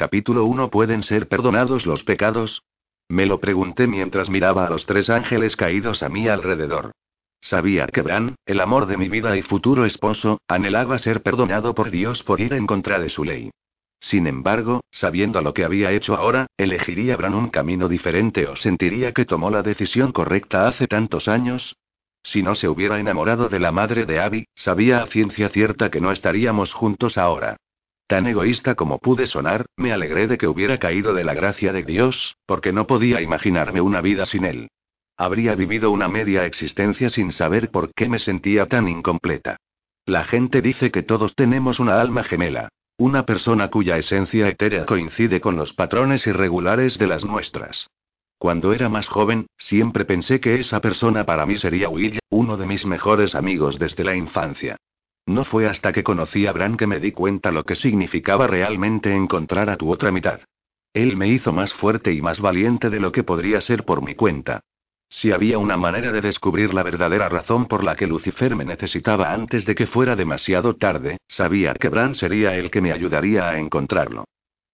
Capítulo 1 ¿Pueden ser perdonados los pecados? Me lo pregunté mientras miraba a los tres ángeles caídos a mi alrededor. Sabía que Bran, el amor de mi vida y futuro esposo, anhelaba ser perdonado por Dios por ir en contra de su ley. Sin embargo, sabiendo lo que había hecho ahora, ¿elegiría Bran un camino diferente o sentiría que tomó la decisión correcta hace tantos años? Si no se hubiera enamorado de la madre de Abby, sabía a ciencia cierta que no estaríamos juntos ahora. Tan egoísta como pude sonar, me alegré de que hubiera caído de la gracia de Dios, porque no podía imaginarme una vida sin él. Habría vivido una media existencia sin saber por qué me sentía tan incompleta. La gente dice que todos tenemos una alma gemela. Una persona cuya esencia etérea coincide con los patrones irregulares de las nuestras. Cuando era más joven, siempre pensé que esa persona para mí sería Will, uno de mis mejores amigos desde la infancia. No fue hasta que conocí a Bran que me di cuenta lo que significaba realmente encontrar a tu otra mitad. Él me hizo más fuerte y más valiente de lo que podría ser por mi cuenta. Si había una manera de descubrir la verdadera razón por la que Lucifer me necesitaba antes de que fuera demasiado tarde, sabía que Bran sería el que me ayudaría a encontrarlo.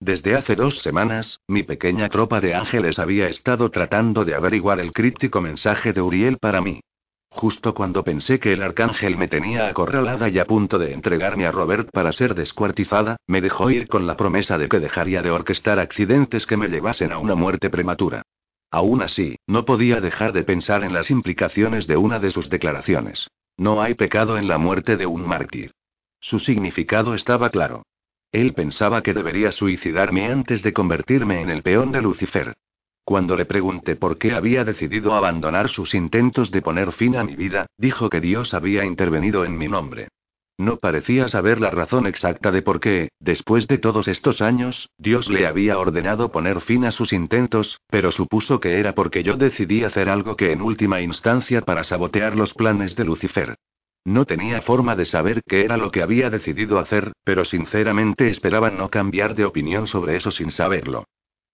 Desde hace dos semanas, mi pequeña tropa de ángeles había estado tratando de averiguar el críptico mensaje de Uriel para mí. Justo cuando pensé que el arcángel me tenía acorralada y a punto de entregarme a Robert para ser descuartizada, me dejó ir con la promesa de que dejaría de orquestar accidentes que me llevasen a una muerte prematura. Aún así, no podía dejar de pensar en las implicaciones de una de sus declaraciones. No hay pecado en la muerte de un mártir. Su significado estaba claro. Él pensaba que debería suicidarme antes de convertirme en el peón de Lucifer. Cuando le pregunté por qué había decidido abandonar sus intentos de poner fin a mi vida, dijo que Dios había intervenido en mi nombre. No parecía saber la razón exacta de por qué, después de todos estos años, Dios le había ordenado poner fin a sus intentos, pero supuso que era porque yo decidí hacer algo que en última instancia para sabotear los planes de Lucifer. No tenía forma de saber qué era lo que había decidido hacer, pero sinceramente esperaba no cambiar de opinión sobre eso sin saberlo.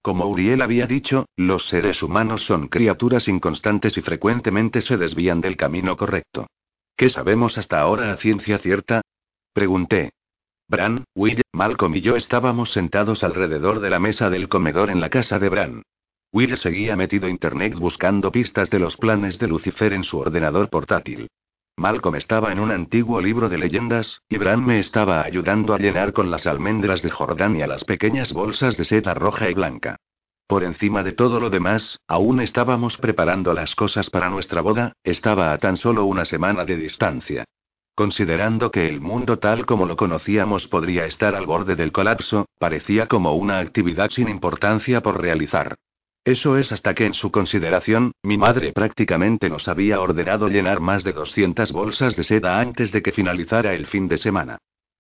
Como Uriel había dicho, los seres humanos son criaturas inconstantes y frecuentemente se desvían del camino correcto. ¿Qué sabemos hasta ahora a ciencia cierta? Pregunté. Bran, Will, Malcolm y yo estábamos sentados alrededor de la mesa del comedor en la casa de Bran. Will seguía metido internet buscando pistas de los planes de Lucifer en su ordenador portátil. Malcolm estaba en un antiguo libro de leyendas, y Bran me estaba ayudando a llenar con las almendras de Jordania las pequeñas bolsas de seda roja y blanca. Por encima de todo lo demás, aún estábamos preparando las cosas para nuestra boda, estaba a tan solo una semana de distancia. Considerando que el mundo tal como lo conocíamos podría estar al borde del colapso, parecía como una actividad sin importancia por realizar. Eso es hasta que en su consideración, mi madre prácticamente nos había ordenado llenar más de 200 bolsas de seda antes de que finalizara el fin de semana.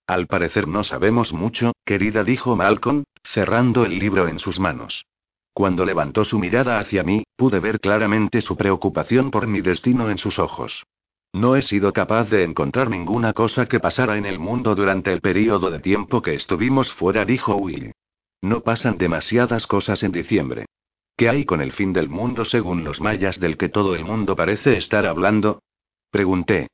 Al parecer no sabemos mucho, querida, dijo Malcolm, cerrando el libro en sus manos. Cuando levantó su mirada hacia mí, pude ver claramente su preocupación por mi destino en sus ojos. No he sido capaz de encontrar ninguna cosa que pasara en el mundo durante el periodo de tiempo que estuvimos fuera, dijo Will. No pasan demasiadas cosas en diciembre. ¿Qué hay con el fin del mundo según los mayas del que todo el mundo parece estar hablando? Pregunté.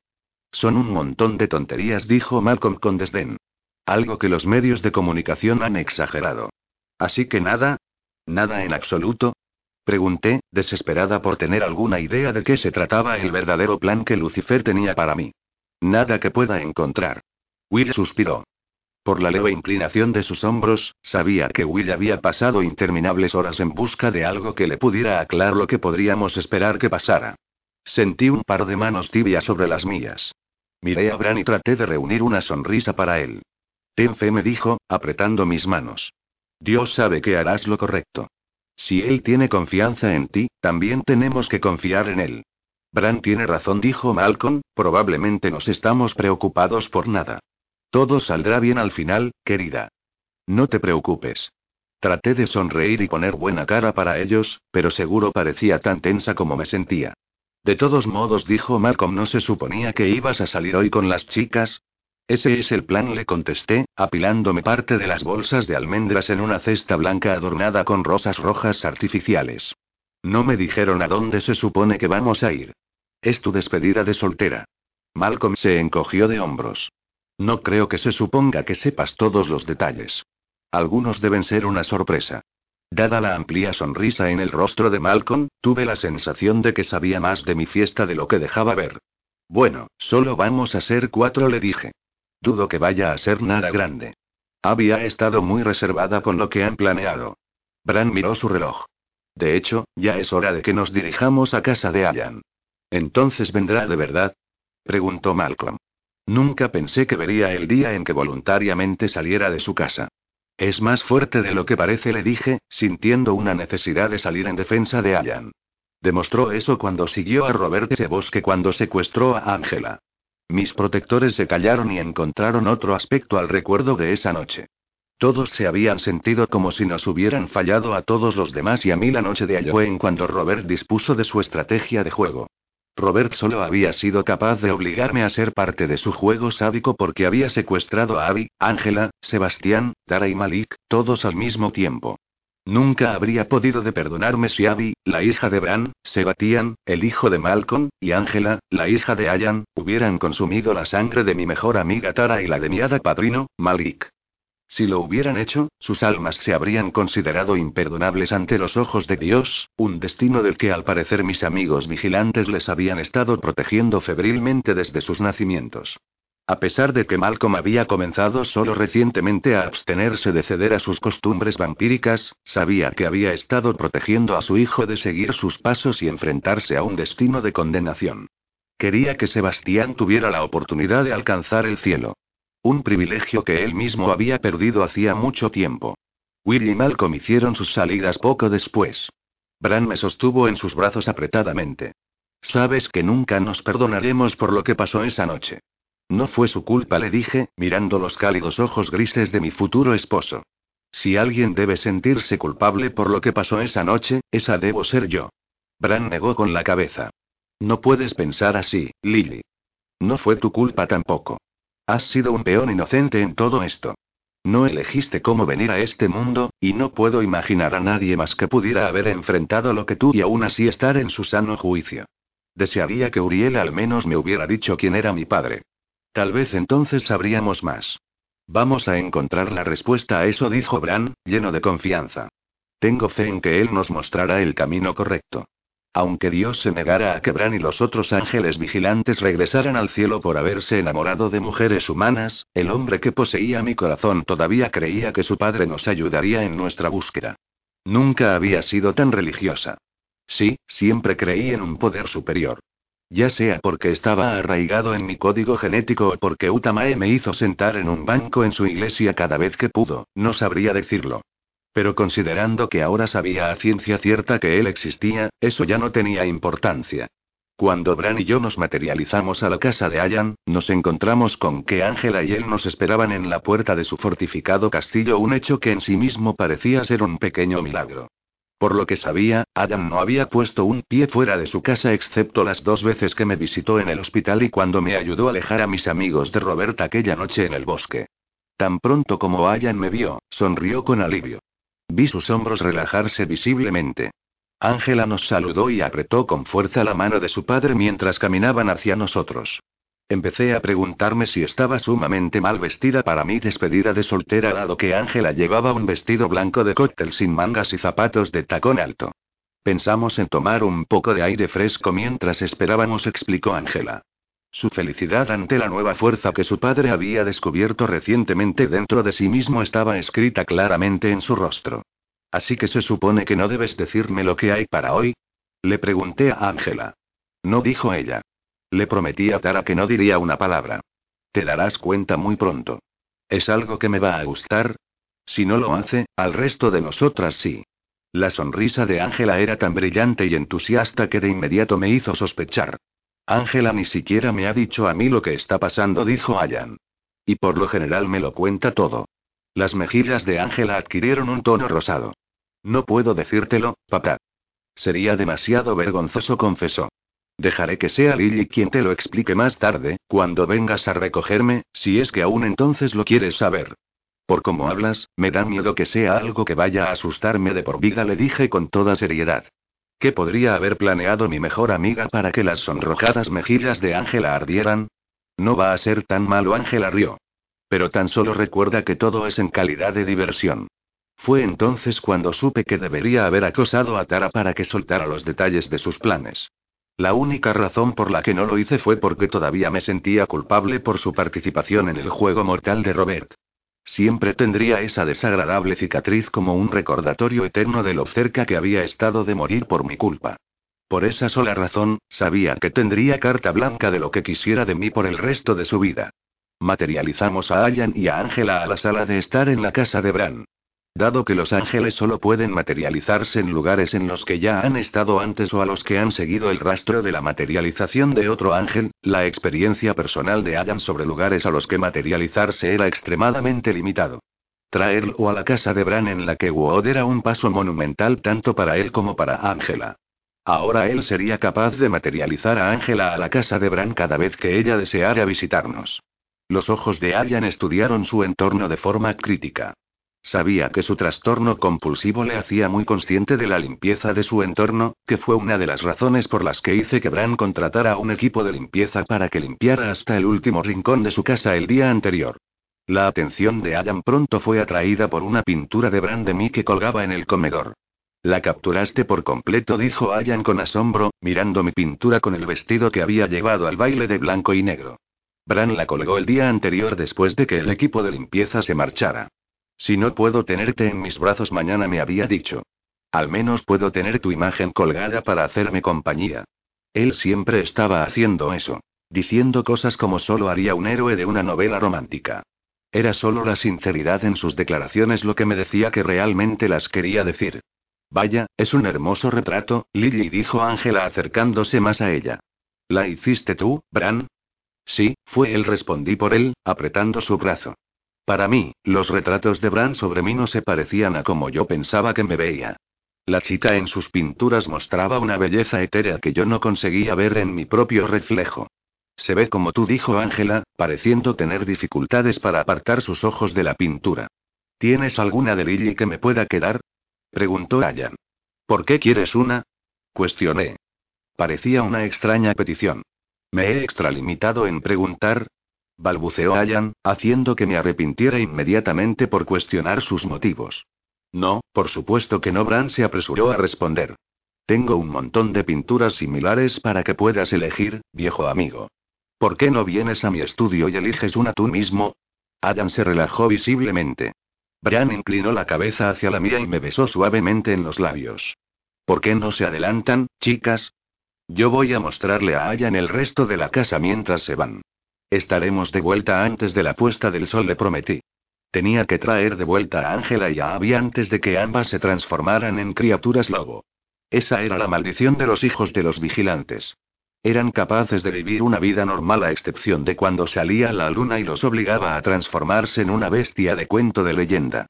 Son un montón de tonterías, dijo Malcolm con desdén. Algo que los medios de comunicación han exagerado. Así que nada, ¿Nada en absoluto? Pregunté, desesperada por tener alguna idea de qué se trataba el verdadero plan que Lucifer tenía para mí. Nada que pueda encontrar. Will suspiró. Por la leve inclinación de sus hombros, sabía que Will había pasado interminables horas en busca de algo que le pudiera aclarar lo que podríamos esperar que pasara. Sentí un par de manos tibias sobre las mías. Miré a Bran y traté de reunir una sonrisa para él. Ten fe, me dijo, apretando mis manos. Dios sabe que harás lo correcto. Si Él tiene confianza en ti, también tenemos que confiar en Él. Bran tiene razón, dijo Malcolm, probablemente nos estamos preocupados por nada. Todo saldrá bien al final, querida. No te preocupes. Traté de sonreír y poner buena cara para ellos, pero seguro parecía tan tensa como me sentía. De todos modos, dijo Malcolm, ¿no se suponía que ibas a salir hoy con las chicas? Ese es el plan, le contesté, apilándome parte de las bolsas de almendras en una cesta blanca adornada con rosas rojas artificiales. No me dijeron a dónde se supone que vamos a ir. Es tu despedida de soltera. Malcolm se encogió de hombros. No creo que se suponga que sepas todos los detalles. Algunos deben ser una sorpresa. Dada la amplia sonrisa en el rostro de Malcolm, tuve la sensación de que sabía más de mi fiesta de lo que dejaba ver. Bueno, solo vamos a ser cuatro, le dije. Dudo que vaya a ser nada grande. Abby ha estado muy reservada con lo que han planeado. Bran miró su reloj. De hecho, ya es hora de que nos dirijamos a casa de Allan. ¿Entonces vendrá de verdad? preguntó Malcolm. Nunca pensé que vería el día en que voluntariamente saliera de su casa. Es más fuerte de lo que parece, le dije, sintiendo una necesidad de salir en defensa de Allan. Demostró eso cuando siguió a Robert ese bosque cuando secuestró a Angela. Mis protectores se callaron y encontraron otro aspecto al recuerdo de esa noche. Todos se habían sentido como si nos hubieran fallado a todos los demás y a mí la noche de Halloween cuando Robert dispuso de su estrategia de juego. Robert solo había sido capaz de obligarme a ser parte de su juego sádico porque había secuestrado a Abby, Ángela, Sebastián, Tara y Malik, todos al mismo tiempo. Nunca habría podido perdonarme si Abby, la hija de Bran, Sebastián, el hijo de Malcolm, y Ángela, la hija de Allan, hubieran consumido la sangre de mi mejor amiga Tara y la de mi hada padrino, Malik. Si lo hubieran hecho, sus almas se habrían considerado imperdonables ante los ojos de Dios, un destino del que al parecer mis amigos vigilantes les habían estado protegiendo febrilmente desde sus nacimientos. A pesar de que Malcolm había comenzado solo recientemente a abstenerse de ceder a sus costumbres vampíricas, sabía que había estado protegiendo a su hijo de seguir sus pasos y enfrentarse a un destino de condenación. Quería que Sebastián tuviera la oportunidad de alcanzar el cielo. Un privilegio que él mismo había perdido hacía mucho tiempo. Will y Malcolm hicieron sus salidas poco después. Bran me sostuvo en sus brazos apretadamente. Sabes que nunca nos perdonaremos por lo que pasó esa noche. No fue su culpa, le dije, mirando los cálidos ojos grises de mi futuro esposo. Si alguien debe sentirse culpable por lo que pasó esa noche, esa debo ser yo. Bran negó con la cabeza. No puedes pensar así, Lily. No fue tu culpa tampoco. Has sido un peón inocente en todo esto. No elegiste cómo venir a este mundo, y no puedo imaginar a nadie más que pudiera haber enfrentado lo que tú y aún así estar en su sano juicio. Desearía que Uriel al menos me hubiera dicho quién era mi padre. Tal vez entonces sabríamos más. Vamos a encontrar la respuesta a eso, dijo Bran, lleno de confianza. Tengo fe en que él nos mostrará el camino correcto. Aunque Dios se negara a que Bran y los otros ángeles vigilantes regresaran al cielo por haberse enamorado de mujeres humanas, el hombre que poseía mi corazón todavía creía que su padre nos ayudaría en nuestra búsqueda. Nunca había sido tan religiosa. Sí, siempre creí en un poder superior. Ya sea porque estaba arraigado en mi código genético o porque Utamae me hizo sentar en un banco en su iglesia cada vez que pudo, no sabría decirlo. Pero considerando que ahora sabía a ciencia cierta que él existía, eso ya no tenía importancia. Cuando Bran y yo nos materializamos a la casa de Allan, nos encontramos con que Ángela y él nos esperaban en la puerta de su fortificado castillo, un hecho que en sí mismo parecía ser un pequeño milagro. Por lo que sabía, Adam no había puesto un pie fuera de su casa excepto las dos veces que me visitó en el hospital y cuando me ayudó a alejar a mis amigos de Robert aquella noche en el bosque. Tan pronto como Allan me vio, sonrió con alivio. Vi sus hombros relajarse visiblemente. Ángela nos saludó y apretó con fuerza la mano de su padre mientras caminaban hacia nosotros. Empecé a preguntarme si estaba sumamente mal vestida para mi despedida de soltera dado que Ángela llevaba un vestido blanco de cóctel sin mangas y zapatos de tacón alto. Pensamos en tomar un poco de aire fresco mientras esperábamos, explicó Ángela. Su felicidad ante la nueva fuerza que su padre había descubierto recientemente dentro de sí mismo estaba escrita claramente en su rostro. Así que se supone que no debes decirme lo que hay para hoy. Le pregunté a Ángela. No dijo ella. Le prometí a Tara que no diría una palabra. Te darás cuenta muy pronto. ¿Es algo que me va a gustar? Si no lo hace, al resto de nosotras sí. La sonrisa de Ángela era tan brillante y entusiasta que de inmediato me hizo sospechar. Ángela ni siquiera me ha dicho a mí lo que está pasando, dijo Allan. Y por lo general me lo cuenta todo. Las mejillas de Ángela adquirieron un tono rosado. No puedo decírtelo, papá. Sería demasiado vergonzoso, confesó. Dejaré que sea Lily quien te lo explique más tarde, cuando vengas a recogerme, si es que aún entonces lo quieres saber. Por cómo hablas, me da miedo que sea algo que vaya a asustarme de por vida, le dije con toda seriedad. ¿Qué podría haber planeado mi mejor amiga para que las sonrojadas mejillas de Ángela ardieran? No va a ser tan malo, Ángela rió. Pero tan solo recuerda que todo es en calidad de diversión. Fue entonces cuando supe que debería haber acosado a Tara para que soltara los detalles de sus planes. La única razón por la que no lo hice fue porque todavía me sentía culpable por su participación en el juego mortal de Robert. Siempre tendría esa desagradable cicatriz como un recordatorio eterno de lo cerca que había estado de morir por mi culpa. Por esa sola razón, sabía que tendría carta blanca de lo que quisiera de mí por el resto de su vida. Materializamos a Ayan y a Ángela a la sala de estar en la casa de Bran. Dado que los ángeles solo pueden materializarse en lugares en los que ya han estado antes o a los que han seguido el rastro de la materialización de otro ángel, la experiencia personal de Ayan sobre lugares a los que materializarse era extremadamente limitado. Traerlo a la casa de Bran en la que Wood era un paso monumental tanto para él como para Ángela. Ahora él sería capaz de materializar a Ángela a la casa de Bran cada vez que ella deseara visitarnos. Los ojos de Ayan estudiaron su entorno de forma crítica. Sabía que su trastorno compulsivo le hacía muy consciente de la limpieza de su entorno, que fue una de las razones por las que hice que Bran contratara a un equipo de limpieza para que limpiara hasta el último rincón de su casa el día anterior. La atención de Adam pronto fue atraída por una pintura de Bran de mí que colgaba en el comedor. La capturaste por completo, dijo Ayan con asombro, mirando mi pintura con el vestido que había llevado al baile de blanco y negro. Bran la colgó el día anterior después de que el equipo de limpieza se marchara. Si no puedo tenerte en mis brazos mañana me había dicho. Al menos puedo tener tu imagen colgada para hacerme compañía. Él siempre estaba haciendo eso. Diciendo cosas como solo haría un héroe de una novela romántica. Era solo la sinceridad en sus declaraciones lo que me decía que realmente las quería decir. Vaya, es un hermoso retrato, Lily dijo Ángela acercándose más a ella. ¿La hiciste tú, Bran? Sí, fue él, respondí por él, apretando su brazo. Para mí, los retratos de Bran sobre mí no se parecían a como yo pensaba que me veía. La chica en sus pinturas mostraba una belleza etérea que yo no conseguía ver en mi propio reflejo. Se ve como tú, dijo Ángela, pareciendo tener dificultades para apartar sus ojos de la pintura. ¿Tienes alguna de Lily que me pueda quedar? preguntó Ayan. ¿Por qué quieres una? cuestioné. Parecía una extraña petición. Me he extralimitado en preguntar, balbuceó Ayan, haciendo que me arrepintiera inmediatamente por cuestionar sus motivos. No, por supuesto que no. Bran se apresuró a responder. Tengo un montón de pinturas similares para que puedas elegir, viejo amigo. ¿Por qué no vienes a mi estudio y eliges una tú mismo? Ayan se relajó visiblemente. Bran inclinó la cabeza hacia la mía y me besó suavemente en los labios. ¿Por qué no se adelantan, chicas? Yo voy a mostrarle a Ayan el resto de la casa mientras se van. Estaremos de vuelta antes de la puesta del sol, le prometí. Tenía que traer de vuelta a Ángela y a Abby antes de que ambas se transformaran en criaturas lobo. Esa era la maldición de los hijos de los vigilantes. Eran capaces de vivir una vida normal a excepción de cuando salía la luna y los obligaba a transformarse en una bestia de cuento de leyenda.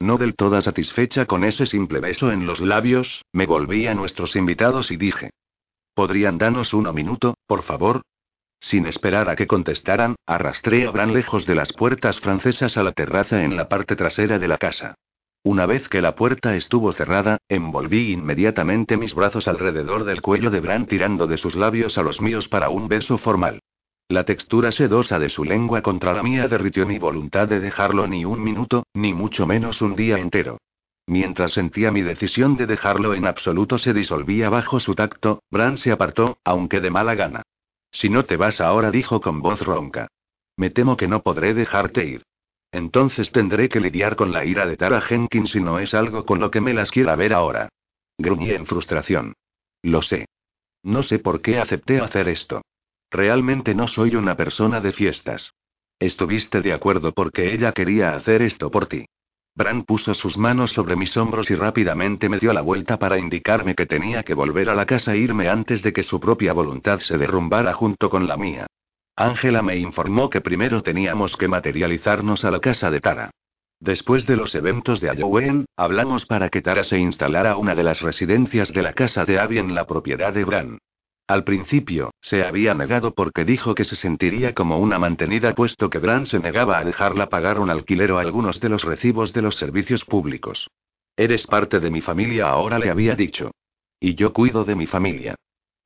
No del todo satisfecha con ese simple beso en los labios, me volví a nuestros invitados y dije. ¿Podrían darnos uno minuto, por favor? Sin esperar a que contestaran, arrastré a Bran lejos de las puertas francesas a la terraza en la parte trasera de la casa. Una vez que la puerta estuvo cerrada, envolví inmediatamente mis brazos alrededor del cuello de Bran tirando de sus labios a los míos para un beso formal. La textura sedosa de su lengua contra la mía derritió mi voluntad de dejarlo ni un minuto, ni mucho menos un día entero. Mientras sentía mi decisión de dejarlo en absoluto se disolvía bajo su tacto, Bran se apartó, aunque de mala gana. Si no te vas ahora, dijo con voz ronca. Me temo que no podré dejarte ir. Entonces tendré que lidiar con la ira de Tara Jenkins si no es algo con lo que me las quiera ver ahora. Gruñí en frustración. Lo sé. No sé por qué acepté hacer esto. Realmente no soy una persona de fiestas. Estuviste de acuerdo porque ella quería hacer esto por ti. Bran puso sus manos sobre mis hombros y rápidamente me dio la vuelta para indicarme que tenía que volver a la casa e irme antes de que su propia voluntad se derrumbara junto con la mía. Ángela me informó que primero teníamos que materializarnos a la casa de Tara. Después de los eventos de Halloween, hablamos para que Tara se instalara una de las residencias de la casa de Abby en la propiedad de Bran. Al principio, se había negado porque dijo que se sentiría como una mantenida puesto que Bran se negaba a dejarla pagar un alquiler o algunos de los recibos de los servicios públicos. Eres parte de mi familia ahora le había dicho. Y yo cuido de mi familia.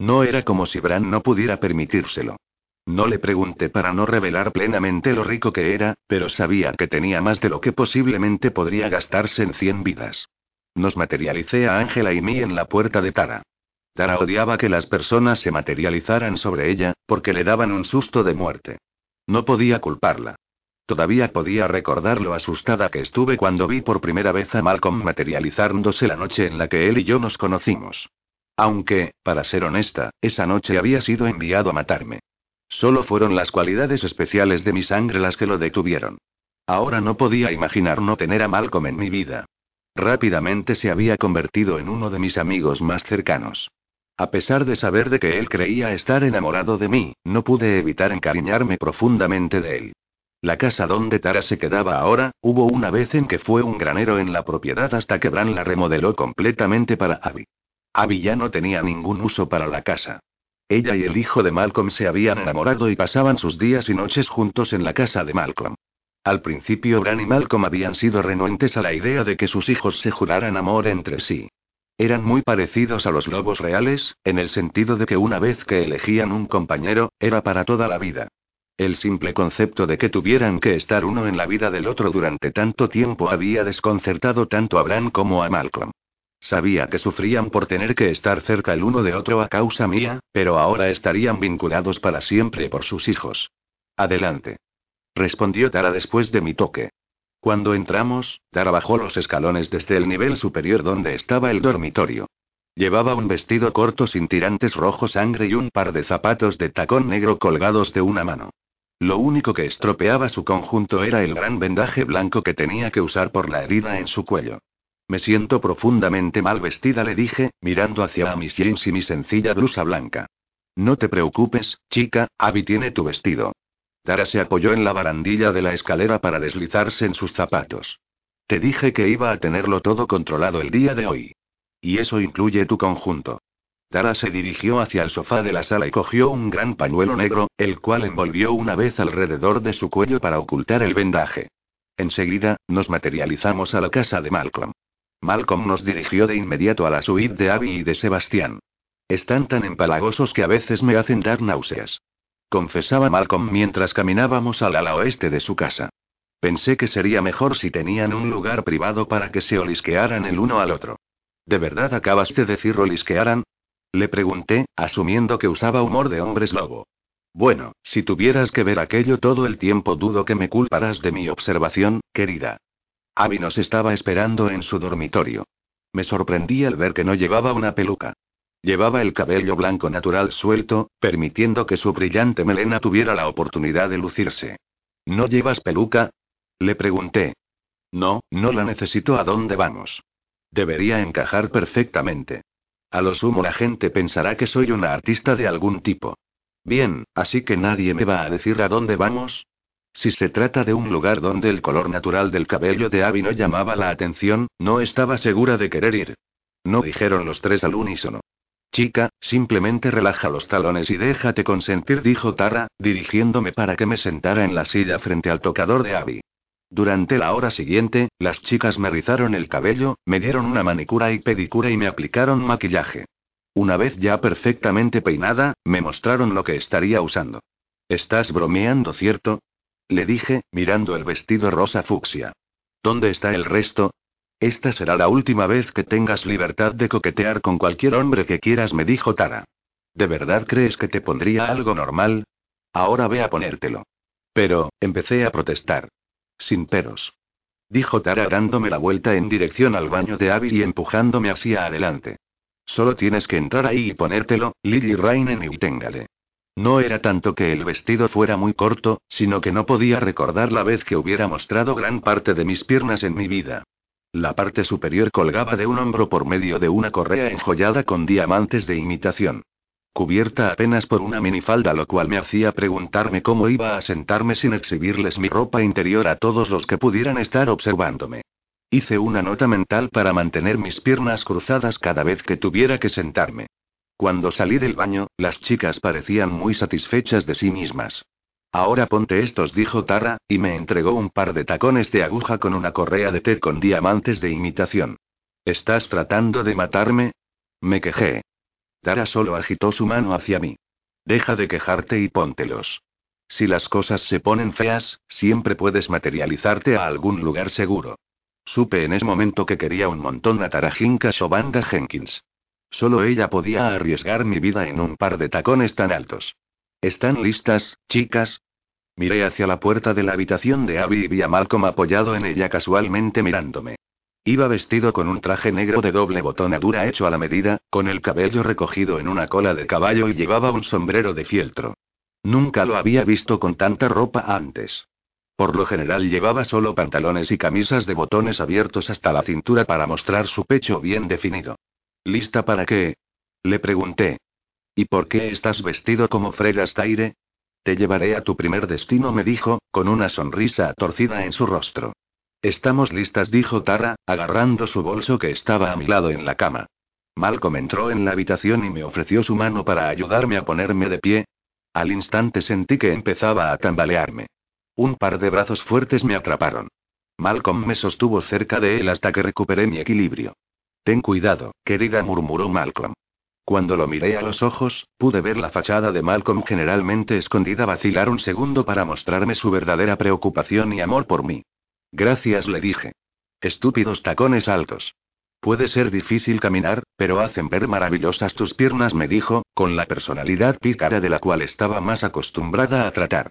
No era como si Bran no pudiera permitírselo. No le pregunté para no revelar plenamente lo rico que era, pero sabía que tenía más de lo que posiblemente podría gastarse en cien vidas. Nos materialicé a Ángela y mí en la puerta de Tara. Tara odiaba que las personas se materializaran sobre ella, porque le daban un susto de muerte. No podía culparla. Todavía podía recordar lo asustada que estuve cuando vi por primera vez a Malcolm materializándose la noche en la que él y yo nos conocimos. Aunque, para ser honesta, esa noche había sido enviado a matarme. Solo fueron las cualidades especiales de mi sangre las que lo detuvieron. Ahora no podía imaginar no tener a Malcolm en mi vida. Rápidamente se había convertido en uno de mis amigos más cercanos. A pesar de saber de que él creía estar enamorado de mí, no pude evitar encariñarme profundamente de él. La casa donde Tara se quedaba ahora, hubo una vez en que fue un granero en la propiedad hasta que Bran la remodeló completamente para Abby. Abby ya no tenía ningún uso para la casa. Ella y el hijo de Malcolm se habían enamorado y pasaban sus días y noches juntos en la casa de Malcolm. Al principio Bran y Malcolm habían sido renuentes a la idea de que sus hijos se juraran amor entre sí. Eran muy parecidos a los lobos reales, en el sentido de que una vez que elegían un compañero, era para toda la vida. El simple concepto de que tuvieran que estar uno en la vida del otro durante tanto tiempo había desconcertado tanto a Bran como a Malcolm. Sabía que sufrían por tener que estar cerca el uno de otro a causa mía, pero ahora estarían vinculados para siempre por sus hijos. Adelante. Respondió Tara después de mi toque. Cuando entramos, Tara bajó los escalones desde el nivel superior donde estaba el dormitorio. Llevaba un vestido corto sin tirantes rojo sangre y un par de zapatos de tacón negro colgados de una mano. Lo único que estropeaba su conjunto era el gran vendaje blanco que tenía que usar por la herida en su cuello. Me siento profundamente mal vestida, le dije, mirando hacia mis jeans y mi sencilla blusa blanca. No te preocupes, chica, Abby tiene tu vestido. Tara se apoyó en la barandilla de la escalera para deslizarse en sus zapatos. Te dije que iba a tenerlo todo controlado el día de hoy. Y eso incluye tu conjunto. Tara se dirigió hacia el sofá de la sala y cogió un gran pañuelo negro, el cual envolvió una vez alrededor de su cuello para ocultar el vendaje. Enseguida, nos materializamos a la casa de Malcolm. Malcolm nos dirigió de inmediato a la suite de Abby y de Sebastián. Están tan empalagosos que a veces me hacen dar náuseas. Confesaba Malcolm mientras caminábamos al ala oeste de su casa. Pensé que sería mejor si tenían un lugar privado para que se olisquearan el uno al otro. ¿De verdad acabas de decir olisquearan? Le pregunté, asumiendo que usaba humor de hombres lobo. Bueno, si tuvieras que ver aquello todo el tiempo dudo que me culparás de mi observación, querida. Abby nos estaba esperando en su dormitorio. Me sorprendí al ver que no llevaba una peluca. Llevaba el cabello blanco natural suelto, permitiendo que su brillante melena tuviera la oportunidad de lucirse. ¿No llevas peluca? Le pregunté. No, no la necesito. ¿A dónde vamos? Debería encajar perfectamente. A lo sumo la gente pensará que soy una artista de algún tipo. Bien, así que nadie me va a decir a dónde vamos. Si se trata de un lugar donde el color natural del cabello de Abby no llamaba la atención, no estaba segura de querer ir. No dijeron los tres al unísono. Chica, simplemente relaja los talones y déjate consentir, dijo Tara, dirigiéndome para que me sentara en la silla frente al tocador de Abby. Durante la hora siguiente, las chicas me rizaron el cabello, me dieron una manicura y pedicura y me aplicaron maquillaje. Una vez ya perfectamente peinada, me mostraron lo que estaría usando. Estás bromeando, ¿cierto? Le dije, mirando el vestido rosa fucsia. ¿Dónde está el resto? Esta será la última vez que tengas libertad de coquetear con cualquier hombre que quieras, me dijo Tara. ¿De verdad crees que te pondría algo normal? Ahora ve a ponértelo. Pero, empecé a protestar. Sin peros. Dijo Tara dándome la vuelta en dirección al baño de Abby y empujándome hacia adelante. Solo tienes que entrar ahí y ponértelo, Lily Rainen y téngale. No era tanto que el vestido fuera muy corto, sino que no podía recordar la vez que hubiera mostrado gran parte de mis piernas en mi vida. La parte superior colgaba de un hombro por medio de una correa enjollada con diamantes de imitación. Cubierta apenas por una minifalda, lo cual me hacía preguntarme cómo iba a sentarme sin exhibirles mi ropa interior a todos los que pudieran estar observándome. Hice una nota mental para mantener mis piernas cruzadas cada vez que tuviera que sentarme. Cuando salí del baño, las chicas parecían muy satisfechas de sí mismas. Ahora ponte estos, dijo Tara, y me entregó un par de tacones de aguja con una correa de té con diamantes de imitación. ¿Estás tratando de matarme? Me quejé. Tara solo agitó su mano hacia mí. Deja de quejarte y póntelos. Si las cosas se ponen feas, siempre puedes materializarte a algún lugar seguro. Supe en ese momento que quería un montón a Tarajinka Shobanda Jenkins. Solo ella podía arriesgar mi vida en un par de tacones tan altos. ¿Están listas, chicas? Miré hacia la puerta de la habitación de Abby y vi a Malcolm apoyado en ella casualmente mirándome. Iba vestido con un traje negro de doble botonadura hecho a la medida, con el cabello recogido en una cola de caballo y llevaba un sombrero de fieltro. Nunca lo había visto con tanta ropa antes. Por lo general llevaba solo pantalones y camisas de botones abiertos hasta la cintura para mostrar su pecho bien definido. ¿Lista para qué? Le pregunté. ¿Y por qué estás vestido como Fred Astaire? Te llevaré a tu primer destino, me dijo, con una sonrisa torcida en su rostro. Estamos listas, dijo Tara, agarrando su bolso que estaba a mi lado en la cama. Malcolm entró en la habitación y me ofreció su mano para ayudarme a ponerme de pie. Al instante sentí que empezaba a tambalearme. Un par de brazos fuertes me atraparon. Malcolm me sostuvo cerca de él hasta que recuperé mi equilibrio. Ten cuidado, querida, murmuró Malcolm. Cuando lo miré a los ojos, pude ver la fachada de Malcolm generalmente escondida vacilar un segundo para mostrarme su verdadera preocupación y amor por mí. Gracias, le dije. Estúpidos tacones altos. Puede ser difícil caminar, pero hacen ver maravillosas tus piernas, me dijo, con la personalidad pícara de la cual estaba más acostumbrada a tratar.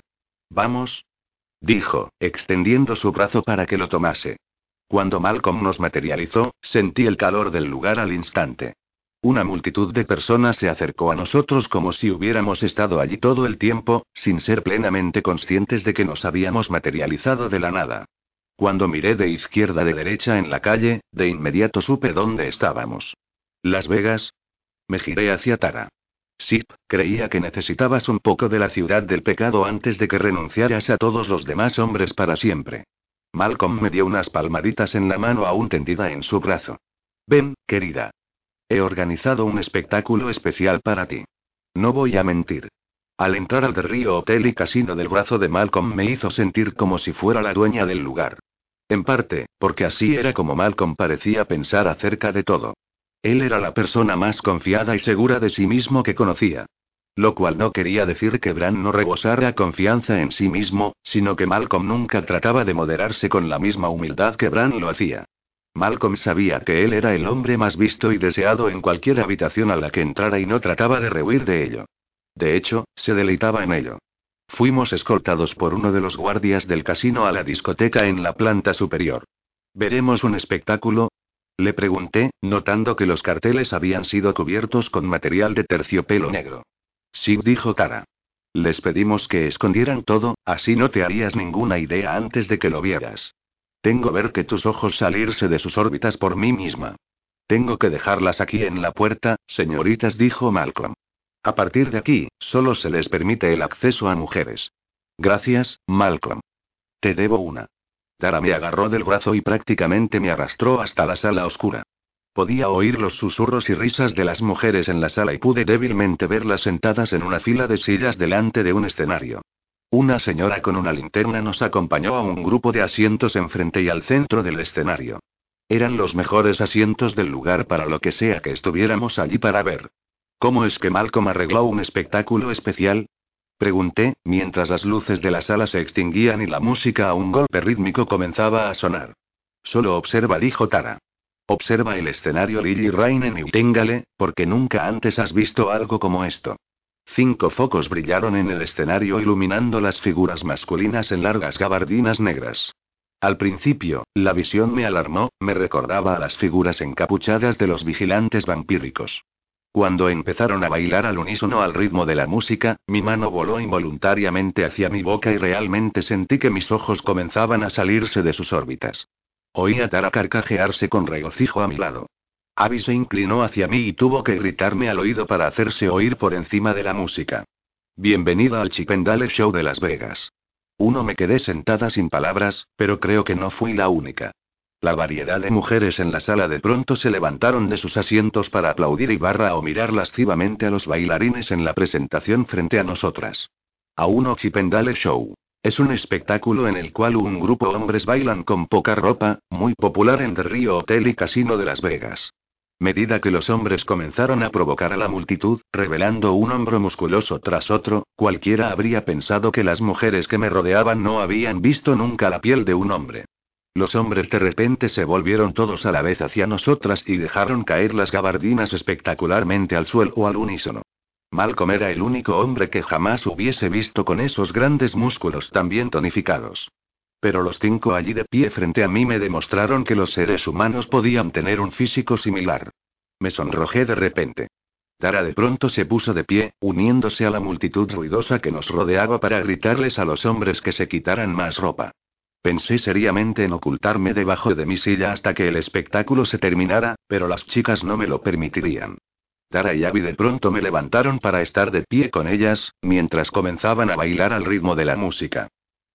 Vamos. Dijo, extendiendo su brazo para que lo tomase. Cuando Malcolm nos materializó, sentí el calor del lugar al instante. Una multitud de personas se acercó a nosotros como si hubiéramos estado allí todo el tiempo, sin ser plenamente conscientes de que nos habíamos materializado de la nada. Cuando miré de izquierda a de derecha en la calle, de inmediato supe dónde estábamos. ¿Las Vegas? Me giré hacia Tara. Sip, creía que necesitabas un poco de la ciudad del pecado antes de que renunciaras a todos los demás hombres para siempre. Malcolm me dio unas palmaditas en la mano aún tendida en su brazo. Ven, querida. He organizado un espectáculo especial para ti. No voy a mentir. Al entrar al de Río Hotel y Casino del brazo de Malcolm me hizo sentir como si fuera la dueña del lugar. En parte, porque así era como Malcolm parecía pensar acerca de todo. Él era la persona más confiada y segura de sí mismo que conocía. Lo cual no quería decir que Bran no rebosara confianza en sí mismo, sino que Malcolm nunca trataba de moderarse con la misma humildad que Bran lo hacía. Malcolm sabía que él era el hombre más visto y deseado en cualquier habitación a la que entrara y no trataba de rehuir de ello. De hecho, se deleitaba en ello. Fuimos escoltados por uno de los guardias del casino a la discoteca en la planta superior. ¿Veremos un espectáculo? Le pregunté, notando que los carteles habían sido cubiertos con material de terciopelo negro. Sí, dijo Tara. Les pedimos que escondieran todo, así no te harías ninguna idea antes de que lo vieras. Tengo ver que tus ojos salirse de sus órbitas por mí misma. Tengo que dejarlas aquí en la puerta, señoritas, dijo Malcolm. A partir de aquí, solo se les permite el acceso a mujeres. Gracias, Malcolm. Te debo una. Tara me agarró del brazo y prácticamente me arrastró hasta la sala oscura. Podía oír los susurros y risas de las mujeres en la sala y pude débilmente verlas sentadas en una fila de sillas delante de un escenario. Una señora con una linterna nos acompañó a un grupo de asientos enfrente y al centro del escenario. Eran los mejores asientos del lugar para lo que sea que estuviéramos allí para ver. ¿Cómo es que Malcolm arregló un espectáculo especial? Pregunté, mientras las luces de la sala se extinguían y la música a un golpe rítmico comenzaba a sonar. Solo observa, dijo Tara. Observa el escenario Lily Rainen y téngale, porque nunca antes has visto algo como esto. Cinco focos brillaron en el escenario iluminando las figuras masculinas en largas gabardinas negras. Al principio, la visión me alarmó, me recordaba a las figuras encapuchadas de los vigilantes vampíricos. Cuando empezaron a bailar al unísono al ritmo de la música, mi mano voló involuntariamente hacia mi boca y realmente sentí que mis ojos comenzaban a salirse de sus órbitas. Oí a Tara carcajearse con regocijo a mi lado. Abby se inclinó hacia mí y tuvo que gritarme al oído para hacerse oír por encima de la música. Bienvenida al Chipendale Show de Las Vegas. Uno me quedé sentada sin palabras, pero creo que no fui la única. La variedad de mujeres en la sala de pronto se levantaron de sus asientos para aplaudir y barra o mirar lascivamente a los bailarines en la presentación frente a nosotras. A uno Chipendale Show. Es un espectáculo en el cual un grupo de hombres bailan con poca ropa, muy popular en The Rio Hotel y Casino de Las Vegas. Medida que los hombres comenzaron a provocar a la multitud, revelando un hombro musculoso tras otro, cualquiera habría pensado que las mujeres que me rodeaban no habían visto nunca la piel de un hombre. Los hombres de repente se volvieron todos a la vez hacia nosotras y dejaron caer las gabardinas espectacularmente al suelo o al unísono. Malcolm era el único hombre que jamás hubiese visto con esos grandes músculos tan bien tonificados. Pero los cinco allí de pie frente a mí me demostraron que los seres humanos podían tener un físico similar. Me sonrojé de repente. Dara de pronto se puso de pie, uniéndose a la multitud ruidosa que nos rodeaba para gritarles a los hombres que se quitaran más ropa. Pensé seriamente en ocultarme debajo de mi silla hasta que el espectáculo se terminara, pero las chicas no me lo permitirían. Dara y Abby de pronto me levantaron para estar de pie con ellas, mientras comenzaban a bailar al ritmo de la música.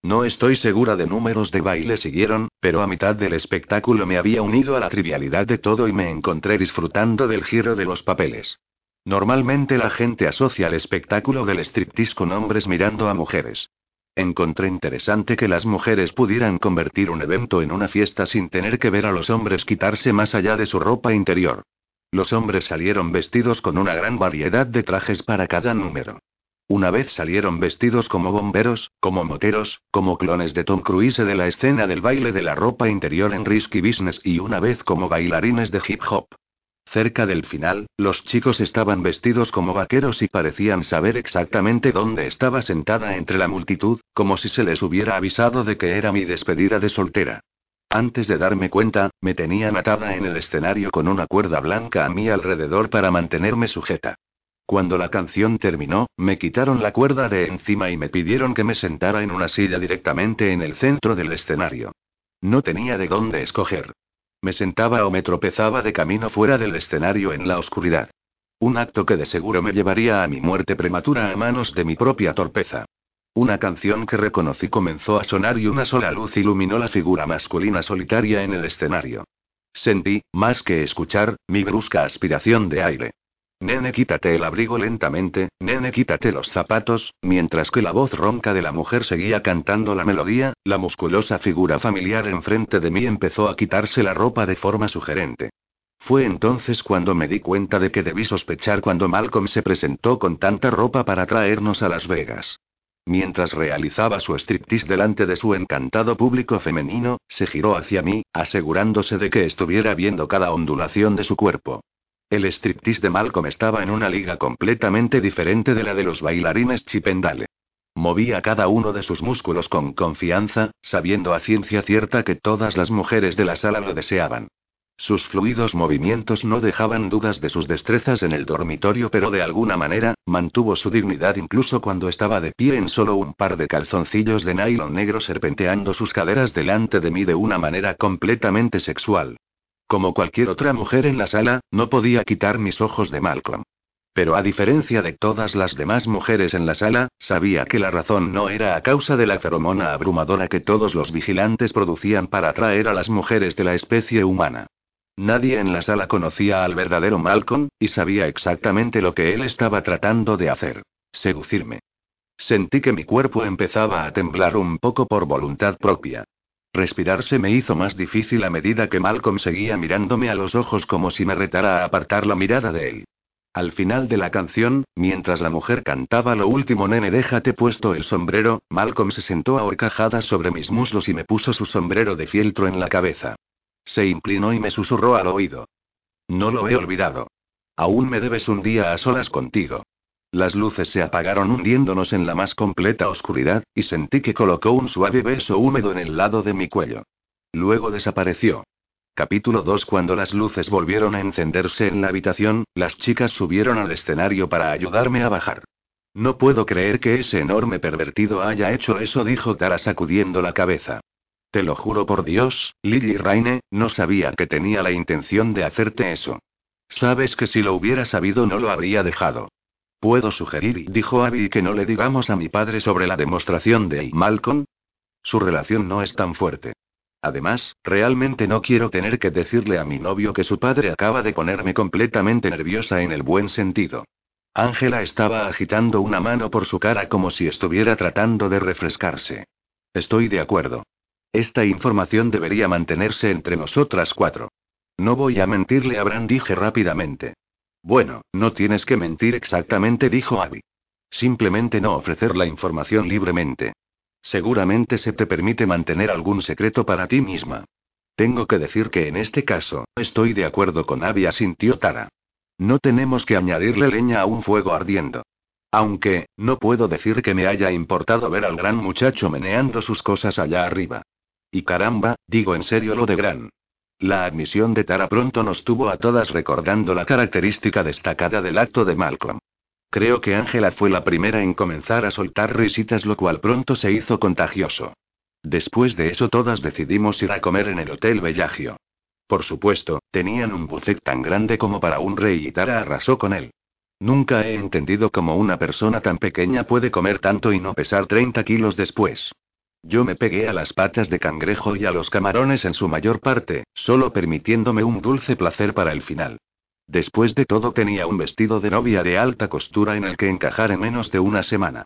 No estoy segura de números de baile siguieron, pero a mitad del espectáculo me había unido a la trivialidad de todo y me encontré disfrutando del giro de los papeles. Normalmente la gente asocia el espectáculo del striptease con hombres mirando a mujeres. Encontré interesante que las mujeres pudieran convertir un evento en una fiesta sin tener que ver a los hombres quitarse más allá de su ropa interior. Los hombres salieron vestidos con una gran variedad de trajes para cada número. Una vez salieron vestidos como bomberos, como moteros, como clones de Tom Cruise de la escena del baile de la ropa interior en Risky Business y una vez como bailarines de hip hop. Cerca del final, los chicos estaban vestidos como vaqueros y parecían saber exactamente dónde estaba sentada entre la multitud, como si se les hubiera avisado de que era mi despedida de soltera. Antes de darme cuenta, me tenían atada en el escenario con una cuerda blanca a mi alrededor para mantenerme sujeta. Cuando la canción terminó, me quitaron la cuerda de encima y me pidieron que me sentara en una silla directamente en el centro del escenario. No tenía de dónde escoger. Me sentaba o me tropezaba de camino fuera del escenario en la oscuridad. Un acto que de seguro me llevaría a mi muerte prematura a manos de mi propia torpeza. Una canción que reconocí comenzó a sonar y una sola luz iluminó la figura masculina solitaria en el escenario. Sentí, más que escuchar, mi brusca aspiración de aire. Nene, quítate el abrigo lentamente, nene, quítate los zapatos, mientras que la voz ronca de la mujer seguía cantando la melodía, la musculosa figura familiar enfrente de mí empezó a quitarse la ropa de forma sugerente. Fue entonces cuando me di cuenta de que debí sospechar cuando Malcolm se presentó con tanta ropa para traernos a Las Vegas. Mientras realizaba su striptease delante de su encantado público femenino, se giró hacia mí, asegurándose de que estuviera viendo cada ondulación de su cuerpo. El striptease de Malcolm estaba en una liga completamente diferente de la de los bailarines Chipendale. Movía cada uno de sus músculos con confianza, sabiendo a ciencia cierta que todas las mujeres de la sala lo deseaban. Sus fluidos movimientos no dejaban dudas de sus destrezas en el dormitorio, pero de alguna manera, mantuvo su dignidad incluso cuando estaba de pie en solo un par de calzoncillos de nylon negro serpenteando sus caderas delante de mí de una manera completamente sexual. Como cualquier otra mujer en la sala, no podía quitar mis ojos de Malcolm. Pero a diferencia de todas las demás mujeres en la sala, sabía que la razón no era a causa de la feromona abrumadora que todos los vigilantes producían para atraer a las mujeres de la especie humana. Nadie en la sala conocía al verdadero Malcolm, y sabía exactamente lo que él estaba tratando de hacer. Seducirme. Sentí que mi cuerpo empezaba a temblar un poco por voluntad propia. Respirarse me hizo más difícil a medida que Malcolm seguía mirándome a los ojos como si me retara a apartar la mirada de él. Al final de la canción, mientras la mujer cantaba lo último nene déjate puesto el sombrero, Malcolm se sentó a sobre mis muslos y me puso su sombrero de fieltro en la cabeza. Se inclinó y me susurró al oído. No lo he olvidado. Aún me debes un día a solas contigo. Las luces se apagaron hundiéndonos en la más completa oscuridad, y sentí que colocó un suave beso húmedo en el lado de mi cuello. Luego desapareció. Capítulo 2 Cuando las luces volvieron a encenderse en la habitación, las chicas subieron al escenario para ayudarme a bajar. No puedo creer que ese enorme pervertido haya hecho eso, dijo Tara sacudiendo la cabeza. Te lo juro por Dios, Lily Raine, no sabía que tenía la intención de hacerte eso. Sabes que si lo hubiera sabido no lo habría dejado. Puedo sugerir, dijo Abby, que no le digamos a mi padre sobre la demostración de Malcolm. Su relación no es tan fuerte. Además, realmente no quiero tener que decirle a mi novio que su padre acaba de ponerme completamente nerviosa en el buen sentido. Ángela estaba agitando una mano por su cara como si estuviera tratando de refrescarse. Estoy de acuerdo. Esta información debería mantenerse entre nosotras cuatro. No voy a mentirle a dije rápidamente. Bueno, no tienes que mentir exactamente, dijo Abby. Simplemente no ofrecer la información libremente. Seguramente se te permite mantener algún secreto para ti misma. Tengo que decir que en este caso, estoy de acuerdo con Abby, asintió Tara. No tenemos que añadirle leña a un fuego ardiendo. Aunque, no puedo decir que me haya importado ver al gran muchacho meneando sus cosas allá arriba. Y caramba, digo en serio lo de gran. La admisión de Tara pronto nos tuvo a todas recordando la característica destacada del acto de Malcolm. Creo que Ángela fue la primera en comenzar a soltar risitas, lo cual pronto se hizo contagioso. Después de eso todas decidimos ir a comer en el Hotel Bellagio. Por supuesto, tenían un buffet tan grande como para un rey y Tara arrasó con él. Nunca he entendido cómo una persona tan pequeña puede comer tanto y no pesar 30 kilos después. Yo me pegué a las patas de cangrejo y a los camarones en su mayor parte, solo permitiéndome un dulce placer para el final. Después de todo tenía un vestido de novia de alta costura en el que encajar en menos de una semana.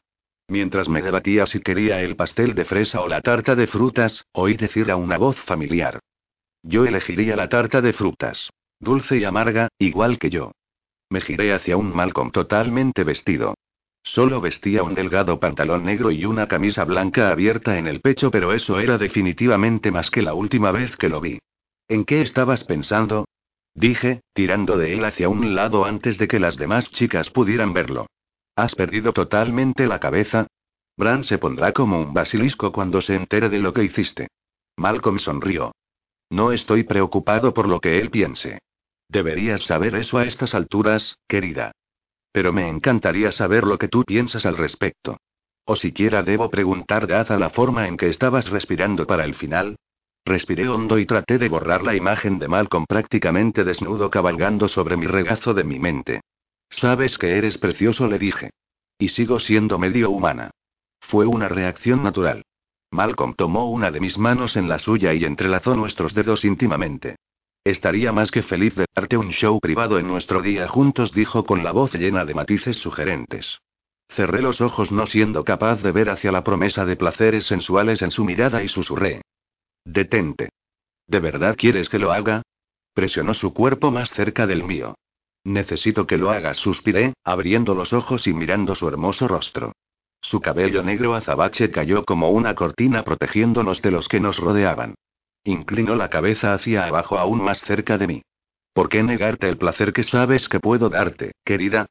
Mientras me debatía si quería el pastel de fresa o la tarta de frutas, oí decir a una voz familiar. Yo elegiría la tarta de frutas. Dulce y amarga, igual que yo. Me giré hacia un Malcolm totalmente vestido. Solo vestía un delgado pantalón negro y una camisa blanca abierta en el pecho, pero eso era definitivamente más que la última vez que lo vi. ¿En qué estabas pensando? Dije, tirando de él hacia un lado antes de que las demás chicas pudieran verlo. ¿Has perdido totalmente la cabeza? Bran se pondrá como un basilisco cuando se entere de lo que hiciste. Malcolm sonrió. No estoy preocupado por lo que él piense. Deberías saber eso a estas alturas, querida. Pero me encantaría saber lo que tú piensas al respecto. O siquiera debo preguntar dada la forma en que estabas respirando para el final. Respiré hondo y traté de borrar la imagen de Malcolm prácticamente desnudo cabalgando sobre mi regazo de mi mente. Sabes que eres precioso, le dije. Y sigo siendo medio humana. Fue una reacción natural. Malcolm tomó una de mis manos en la suya y entrelazó nuestros dedos íntimamente. Estaría más que feliz de darte un show privado en nuestro día juntos, dijo con la voz llena de matices sugerentes. Cerré los ojos no siendo capaz de ver hacia la promesa de placeres sensuales en su mirada y susurré. Detente. ¿De verdad quieres que lo haga? Presionó su cuerpo más cerca del mío. Necesito que lo hagas, suspiré, abriendo los ojos y mirando su hermoso rostro. Su cabello negro azabache cayó como una cortina protegiéndonos de los que nos rodeaban. Inclinó la cabeza hacia abajo aún más cerca de mí. ¿Por qué negarte el placer que sabes que puedo darte, querida?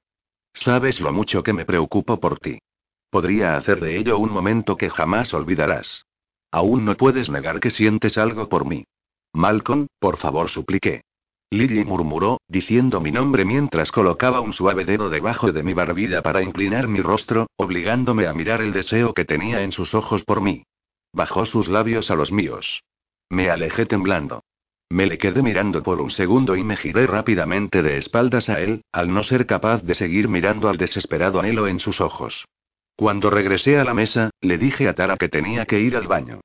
Sabes lo mucho que me preocupo por ti. Podría hacer de ello un momento que jamás olvidarás. Aún no puedes negar que sientes algo por mí. Malcolm, por favor, supliqué. Lily murmuró, diciendo mi nombre mientras colocaba un suave dedo debajo de mi barbilla para inclinar mi rostro, obligándome a mirar el deseo que tenía en sus ojos por mí. Bajó sus labios a los míos. Me alejé temblando. Me le quedé mirando por un segundo y me giré rápidamente de espaldas a él, al no ser capaz de seguir mirando al desesperado anhelo en sus ojos. Cuando regresé a la mesa, le dije a Tara que tenía que ir al baño.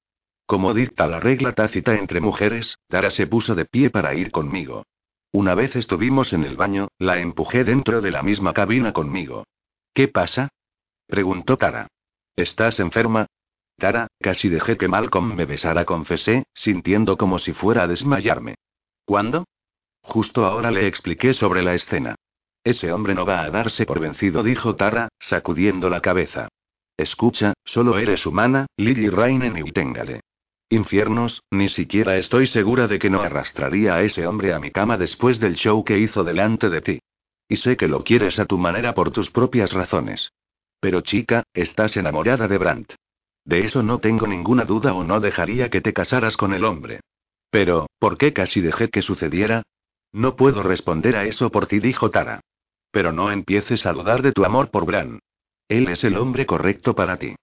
Como dicta la regla tácita entre mujeres, Tara se puso de pie para ir conmigo. Una vez estuvimos en el baño, la empujé dentro de la misma cabina conmigo. ¿Qué pasa? preguntó Tara. ¿Estás enferma? Tara, casi dejé que Malcolm me besara, confesé, sintiendo como si fuera a desmayarme. ¿Cuándo? Justo ahora le expliqué sobre la escena. Ese hombre no va a darse por vencido, dijo Tara, sacudiendo la cabeza. Escucha, solo eres humana, Lily Rainen y téngale. Infiernos, ni siquiera estoy segura de que no arrastraría a ese hombre a mi cama después del show que hizo delante de ti. Y sé que lo quieres a tu manera por tus propias razones. Pero chica, estás enamorada de Brandt. De eso no tengo ninguna duda o no dejaría que te casaras con el hombre. Pero, ¿por qué casi dejé que sucediera? No puedo responder a eso por ti, dijo Tara. Pero no empieces a dudar de tu amor por Bran. Él es el hombre correcto para ti.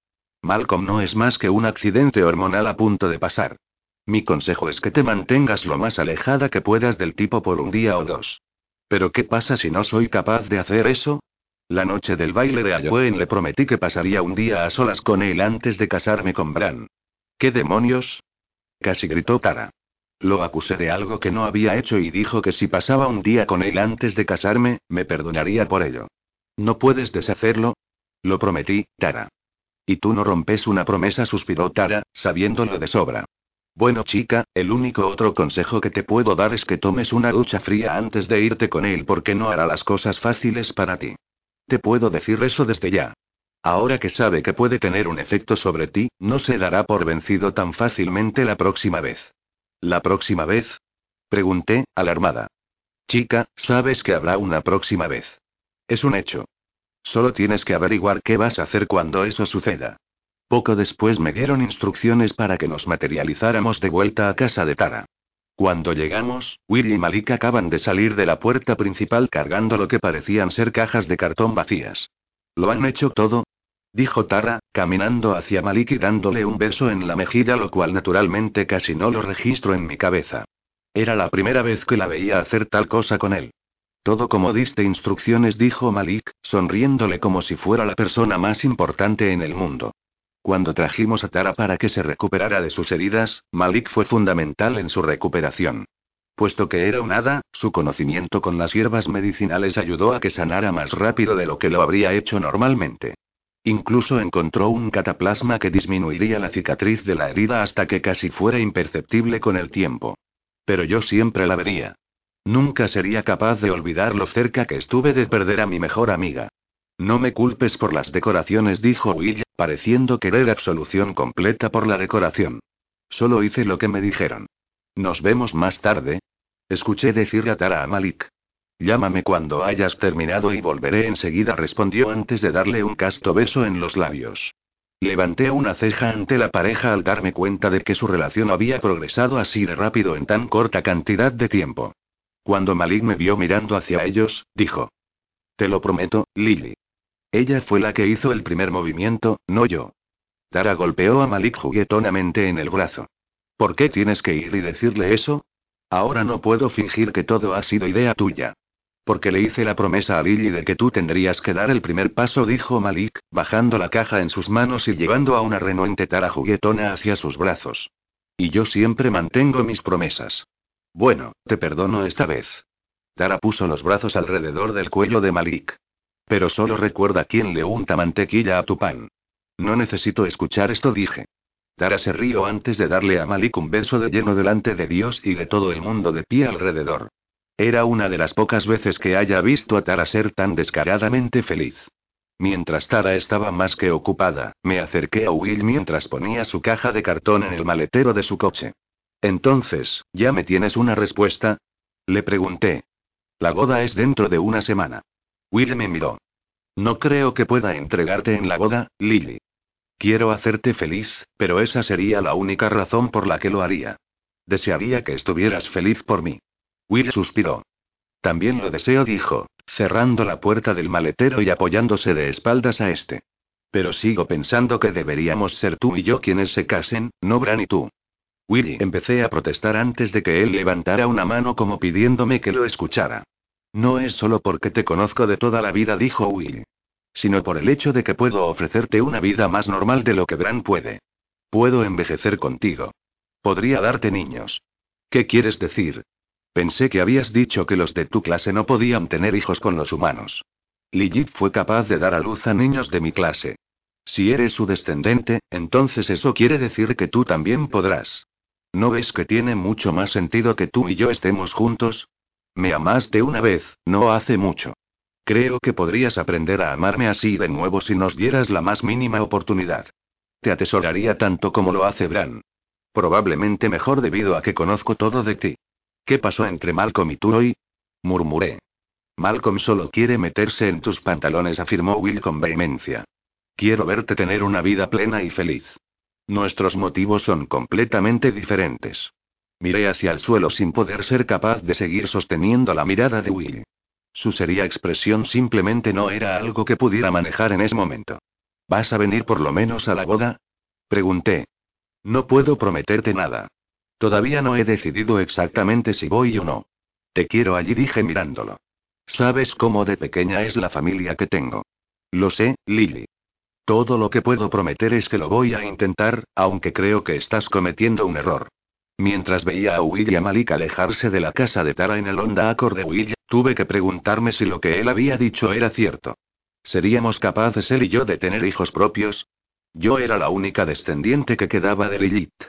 Malcolm no es más que un accidente hormonal a punto de pasar. Mi consejo es que te mantengas lo más alejada que puedas del tipo por un día o dos. Pero ¿qué pasa si no soy capaz de hacer eso? La noche del baile de Halloween le prometí que pasaría un día a solas con él antes de casarme con Bran. ¿Qué demonios? Casi gritó Tara. Lo acusé de algo que no había hecho y dijo que si pasaba un día con él antes de casarme, me perdonaría por ello. ¿No puedes deshacerlo? Lo prometí, Tara. Y tú no rompes una promesa, suspiró Tara, sabiéndolo de sobra. Bueno chica, el único otro consejo que te puedo dar es que tomes una ducha fría antes de irte con él porque no hará las cosas fáciles para ti. Te puedo decir eso desde ya. Ahora que sabe que puede tener un efecto sobre ti, no se dará por vencido tan fácilmente la próxima vez. ¿La próxima vez? Pregunté, alarmada. Chica, sabes que habrá una próxima vez. Es un hecho. Solo tienes que averiguar qué vas a hacer cuando eso suceda. Poco después me dieron instrucciones para que nos materializáramos de vuelta a casa de Tara. Cuando llegamos, Will y Malik acaban de salir de la puerta principal cargando lo que parecían ser cajas de cartón vacías. ¿Lo han hecho todo? Dijo Tara, caminando hacia Malik y dándole un beso en la mejilla, lo cual naturalmente casi no lo registro en mi cabeza. Era la primera vez que la veía hacer tal cosa con él. Todo como diste instrucciones, dijo Malik, sonriéndole como si fuera la persona más importante en el mundo. Cuando trajimos a Tara para que se recuperara de sus heridas, Malik fue fundamental en su recuperación. Puesto que era un hada, su conocimiento con las hierbas medicinales ayudó a que sanara más rápido de lo que lo habría hecho normalmente. Incluso encontró un cataplasma que disminuiría la cicatriz de la herida hasta que casi fuera imperceptible con el tiempo. Pero yo siempre la vería. Nunca sería capaz de olvidar lo cerca que estuve de perder a mi mejor amiga. No me culpes por las decoraciones, dijo Will, pareciendo querer absolución completa por la decoración. Solo hice lo que me dijeron. Nos vemos más tarde. Escuché decir a Tara a Malik. Llámame cuando hayas terminado y volveré enseguida, respondió antes de darle un casto beso en los labios. Levanté una ceja ante la pareja al darme cuenta de que su relación había progresado así de rápido en tan corta cantidad de tiempo. Cuando Malik me vio mirando hacia ellos, dijo. Te lo prometo, Lily. Ella fue la que hizo el primer movimiento, no yo. Tara golpeó a Malik juguetonamente en el brazo. ¿Por qué tienes que ir y decirle eso? Ahora no puedo fingir que todo ha sido idea tuya. Porque le hice la promesa a Lily de que tú tendrías que dar el primer paso, dijo Malik, bajando la caja en sus manos y llevando a una renuente Tara juguetona hacia sus brazos. Y yo siempre mantengo mis promesas. Bueno, te perdono esta vez. Tara puso los brazos alrededor del cuello de Malik. Pero solo recuerda quién le unta mantequilla a tu pan. No necesito escuchar esto, dije. Tara se rió antes de darle a Malik un beso de lleno delante de Dios y de todo el mundo de pie alrededor. Era una de las pocas veces que haya visto a Tara ser tan descaradamente feliz. Mientras Tara estaba más que ocupada, me acerqué a Will mientras ponía su caja de cartón en el maletero de su coche. Entonces, ¿ya me tienes una respuesta? Le pregunté. La boda es dentro de una semana. Will me miró. No creo que pueda entregarte en la boda, Lily. Quiero hacerte feliz, pero esa sería la única razón por la que lo haría. Desearía que estuvieras feliz por mí. Will suspiró. También lo deseo, dijo, cerrando la puerta del maletero y apoyándose de espaldas a este. Pero sigo pensando que deberíamos ser tú y yo quienes se casen, no Bran y tú. Willy empecé a protestar antes de que él levantara una mano como pidiéndome que lo escuchara. No es solo porque te conozco de toda la vida, dijo Will. Sino por el hecho de que puedo ofrecerte una vida más normal de lo que Bran puede. Puedo envejecer contigo. Podría darte niños. ¿Qué quieres decir? Pensé que habías dicho que los de tu clase no podían tener hijos con los humanos. Lilith fue capaz de dar a luz a niños de mi clase. Si eres su descendente, entonces eso quiere decir que tú también podrás. ¿No ves que tiene mucho más sentido que tú y yo estemos juntos? Me amaste una vez, no hace mucho. Creo que podrías aprender a amarme así de nuevo si nos dieras la más mínima oportunidad. Te atesoraría tanto como lo hace Bran. Probablemente mejor debido a que conozco todo de ti. ¿Qué pasó entre Malcolm y tú hoy? murmuré. Malcolm solo quiere meterse en tus pantalones, afirmó Will con vehemencia. Quiero verte tener una vida plena y feliz. Nuestros motivos son completamente diferentes. Miré hacia el suelo sin poder ser capaz de seguir sosteniendo la mirada de Will. Su seria expresión simplemente no era algo que pudiera manejar en ese momento. ¿Vas a venir por lo menos a la boda? Pregunté. No puedo prometerte nada. Todavía no he decidido exactamente si voy o no. Te quiero allí, dije mirándolo. Sabes cómo de pequeña es la familia que tengo. Lo sé, Lily. Todo lo que puedo prometer es que lo voy a intentar, aunque creo que estás cometiendo un error. Mientras veía a Will y a Malik alejarse de la casa de Tara en el Honda Accord de Will, tuve que preguntarme si lo que él había dicho era cierto. ¿Seríamos capaces él y yo de tener hijos propios? Yo era la única descendiente que quedaba de Lilith.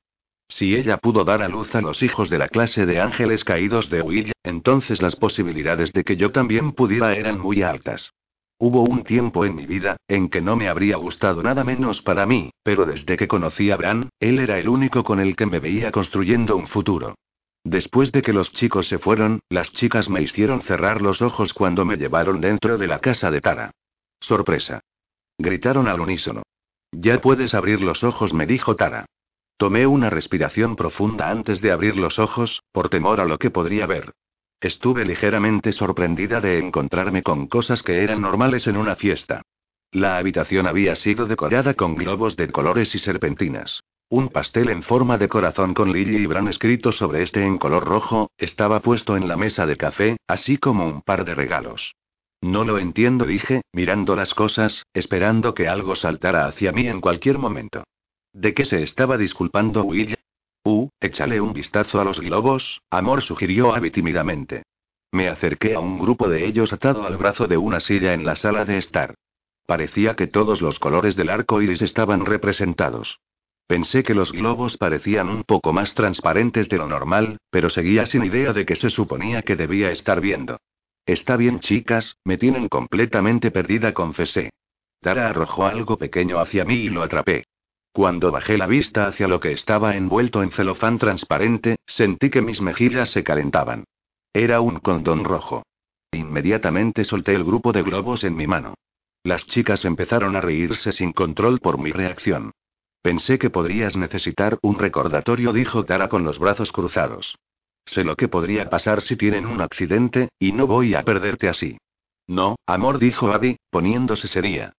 Si ella pudo dar a luz a los hijos de la clase de ángeles caídos de Will, entonces las posibilidades de que yo también pudiera eran muy altas. Hubo un tiempo en mi vida, en que no me habría gustado nada menos para mí, pero desde que conocí a Bran, él era el único con el que me veía construyendo un futuro. Después de que los chicos se fueron, las chicas me hicieron cerrar los ojos cuando me llevaron dentro de la casa de Tara. Sorpresa. Gritaron al unísono. Ya puedes abrir los ojos, me dijo Tara. Tomé una respiración profunda antes de abrir los ojos, por temor a lo que podría ver. Estuve ligeramente sorprendida de encontrarme con cosas que eran normales en una fiesta. La habitación había sido decorada con globos de colores y serpentinas. Un pastel en forma de corazón con Lily y Bran escrito sobre este en color rojo, estaba puesto en la mesa de café, así como un par de regalos. No lo entiendo, dije, mirando las cosas, esperando que algo saltara hacia mí en cualquier momento. ¿De qué se estaba disculpando Will? Échale un vistazo a los globos, amor sugirió Abby tímidamente. Me acerqué a un grupo de ellos atado al brazo de una silla en la sala de estar. Parecía que todos los colores del arco iris estaban representados. Pensé que los globos parecían un poco más transparentes de lo normal, pero seguía sin idea de que se suponía que debía estar viendo. Está bien, chicas, me tienen completamente perdida, confesé. Tara arrojó algo pequeño hacia mí y lo atrapé. Cuando bajé la vista hacia lo que estaba envuelto en celofán transparente, sentí que mis mejillas se calentaban. Era un condón rojo. Inmediatamente solté el grupo de globos en mi mano. Las chicas empezaron a reírse sin control por mi reacción. Pensé que podrías necesitar un recordatorio, dijo Tara con los brazos cruzados. Sé lo que podría pasar si tienen un accidente, y no voy a perderte así. No, amor, dijo Abby, poniéndose seria.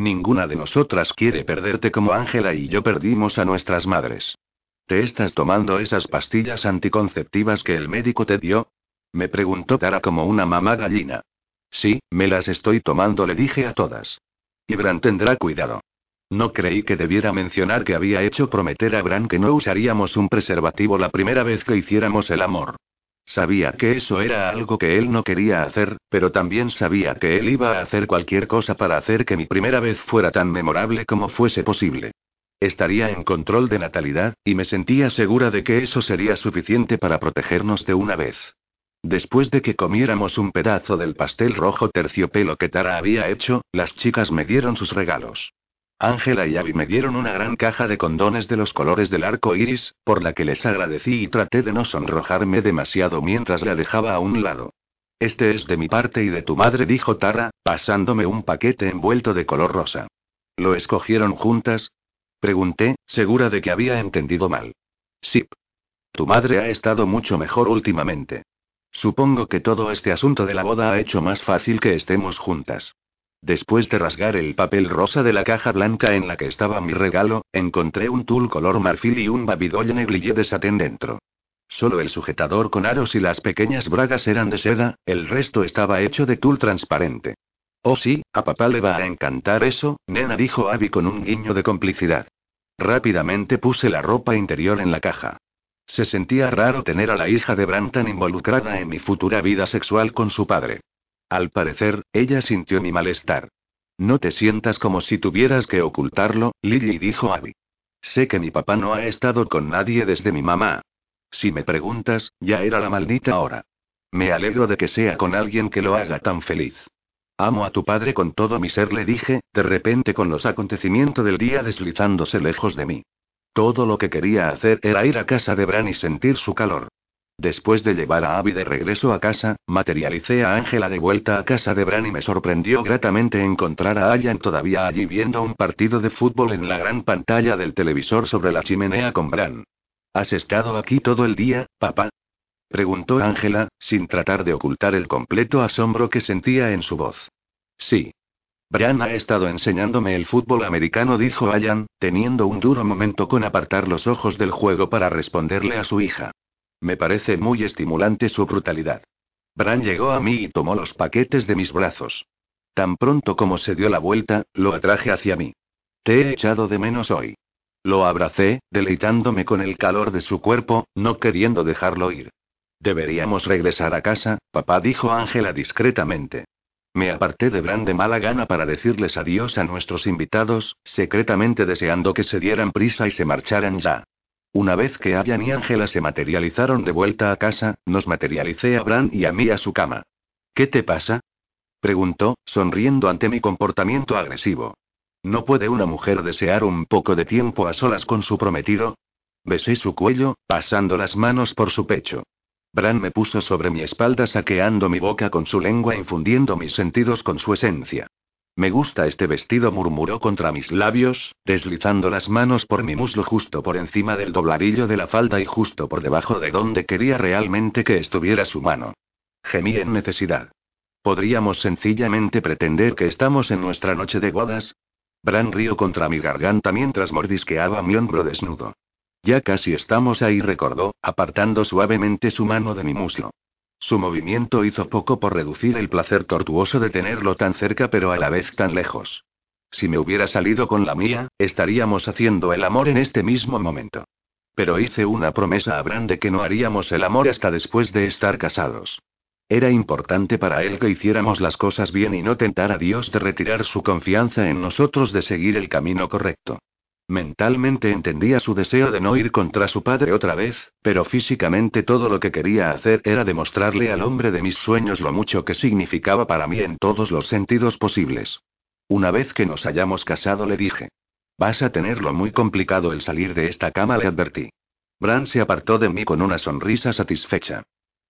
Ninguna de nosotras quiere perderte como Ángela y yo perdimos a nuestras madres. ¿Te estás tomando esas pastillas anticonceptivas que el médico te dio? Me preguntó Tara como una mamá gallina. Sí, me las estoy tomando, le dije a todas. Y Bran tendrá cuidado. No creí que debiera mencionar que había hecho prometer a Bran que no usaríamos un preservativo la primera vez que hiciéramos el amor. Sabía que eso era algo que él no quería hacer, pero también sabía que él iba a hacer cualquier cosa para hacer que mi primera vez fuera tan memorable como fuese posible. Estaría en control de natalidad, y me sentía segura de que eso sería suficiente para protegernos de una vez. Después de que comiéramos un pedazo del pastel rojo terciopelo que Tara había hecho, las chicas me dieron sus regalos. Ángela y Abby me dieron una gran caja de condones de los colores del arco iris, por la que les agradecí y traté de no sonrojarme demasiado mientras la dejaba a un lado. Este es de mi parte y de tu madre, dijo Tara, pasándome un paquete envuelto de color rosa. ¿Lo escogieron juntas? Pregunté, segura de que había entendido mal. Sí. Tu madre ha estado mucho mejor últimamente. Supongo que todo este asunto de la boda ha hecho más fácil que estemos juntas. Después de rasgar el papel rosa de la caja blanca en la que estaba mi regalo, encontré un tul color marfil y un babidolle negligé de satén dentro. Solo el sujetador con aros y las pequeñas bragas eran de seda, el resto estaba hecho de tul transparente. Oh sí, a papá le va a encantar eso, nena dijo Abby con un guiño de complicidad. Rápidamente puse la ropa interior en la caja. Se sentía raro tener a la hija de Brantan involucrada en mi futura vida sexual con su padre. Al parecer, ella sintió mi malestar. No te sientas como si tuvieras que ocultarlo, Lily dijo Abby. Sé que mi papá no ha estado con nadie desde mi mamá. Si me preguntas, ya era la maldita hora. Me alegro de que sea con alguien que lo haga tan feliz. Amo a tu padre con todo mi ser, le dije, de repente con los acontecimientos del día deslizándose lejos de mí. Todo lo que quería hacer era ir a casa de Bran y sentir su calor. Después de llevar a Abby de regreso a casa, materialicé a Ángela de vuelta a casa de Bran y me sorprendió gratamente encontrar a Allan todavía allí viendo un partido de fútbol en la gran pantalla del televisor sobre la chimenea con Bran. ¿Has estado aquí todo el día, papá? preguntó Ángela, sin tratar de ocultar el completo asombro que sentía en su voz. Sí. Bran ha estado enseñándome el fútbol americano, dijo Allan, teniendo un duro momento con apartar los ojos del juego para responderle a su hija. Me parece muy estimulante su brutalidad. Bran llegó a mí y tomó los paquetes de mis brazos. Tan pronto como se dio la vuelta, lo atraje hacia mí. Te he echado de menos hoy. Lo abracé, deleitándome con el calor de su cuerpo, no queriendo dejarlo ir. Deberíamos regresar a casa, papá dijo Ángela discretamente. Me aparté de Bran de mala gana para decirles adiós a nuestros invitados, secretamente deseando que se dieran prisa y se marcharan ya. Una vez que Ayan y Ángela se materializaron de vuelta a casa, nos materialicé a Bran y a mí a su cama. ¿Qué te pasa? preguntó, sonriendo ante mi comportamiento agresivo. ¿No puede una mujer desear un poco de tiempo a solas con su prometido? Besé su cuello, pasando las manos por su pecho. Bran me puso sobre mi espalda saqueando mi boca con su lengua infundiendo mis sentidos con su esencia. Me gusta este vestido, murmuró contra mis labios, deslizando las manos por mi muslo justo por encima del dobladillo de la falda y justo por debajo de donde quería realmente que estuviera su mano. Gemí en necesidad. ¿Podríamos sencillamente pretender que estamos en nuestra noche de bodas? Bran rió contra mi garganta mientras mordisqueaba mi hombro desnudo. Ya casi estamos ahí, recordó, apartando suavemente su mano de mi muslo. Su movimiento hizo poco por reducir el placer tortuoso de tenerlo tan cerca pero a la vez tan lejos. Si me hubiera salido con la mía, estaríamos haciendo el amor en este mismo momento. Pero hice una promesa a Bran de que no haríamos el amor hasta después de estar casados. Era importante para él que hiciéramos las cosas bien y no tentar a Dios de retirar su confianza en nosotros de seguir el camino correcto. Mentalmente entendía su deseo de no ir contra su padre otra vez, pero físicamente todo lo que quería hacer era demostrarle al hombre de mis sueños lo mucho que significaba para mí en todos los sentidos posibles. Una vez que nos hayamos casado le dije. Vas a tenerlo muy complicado el salir de esta cama, le advertí. Bran se apartó de mí con una sonrisa satisfecha.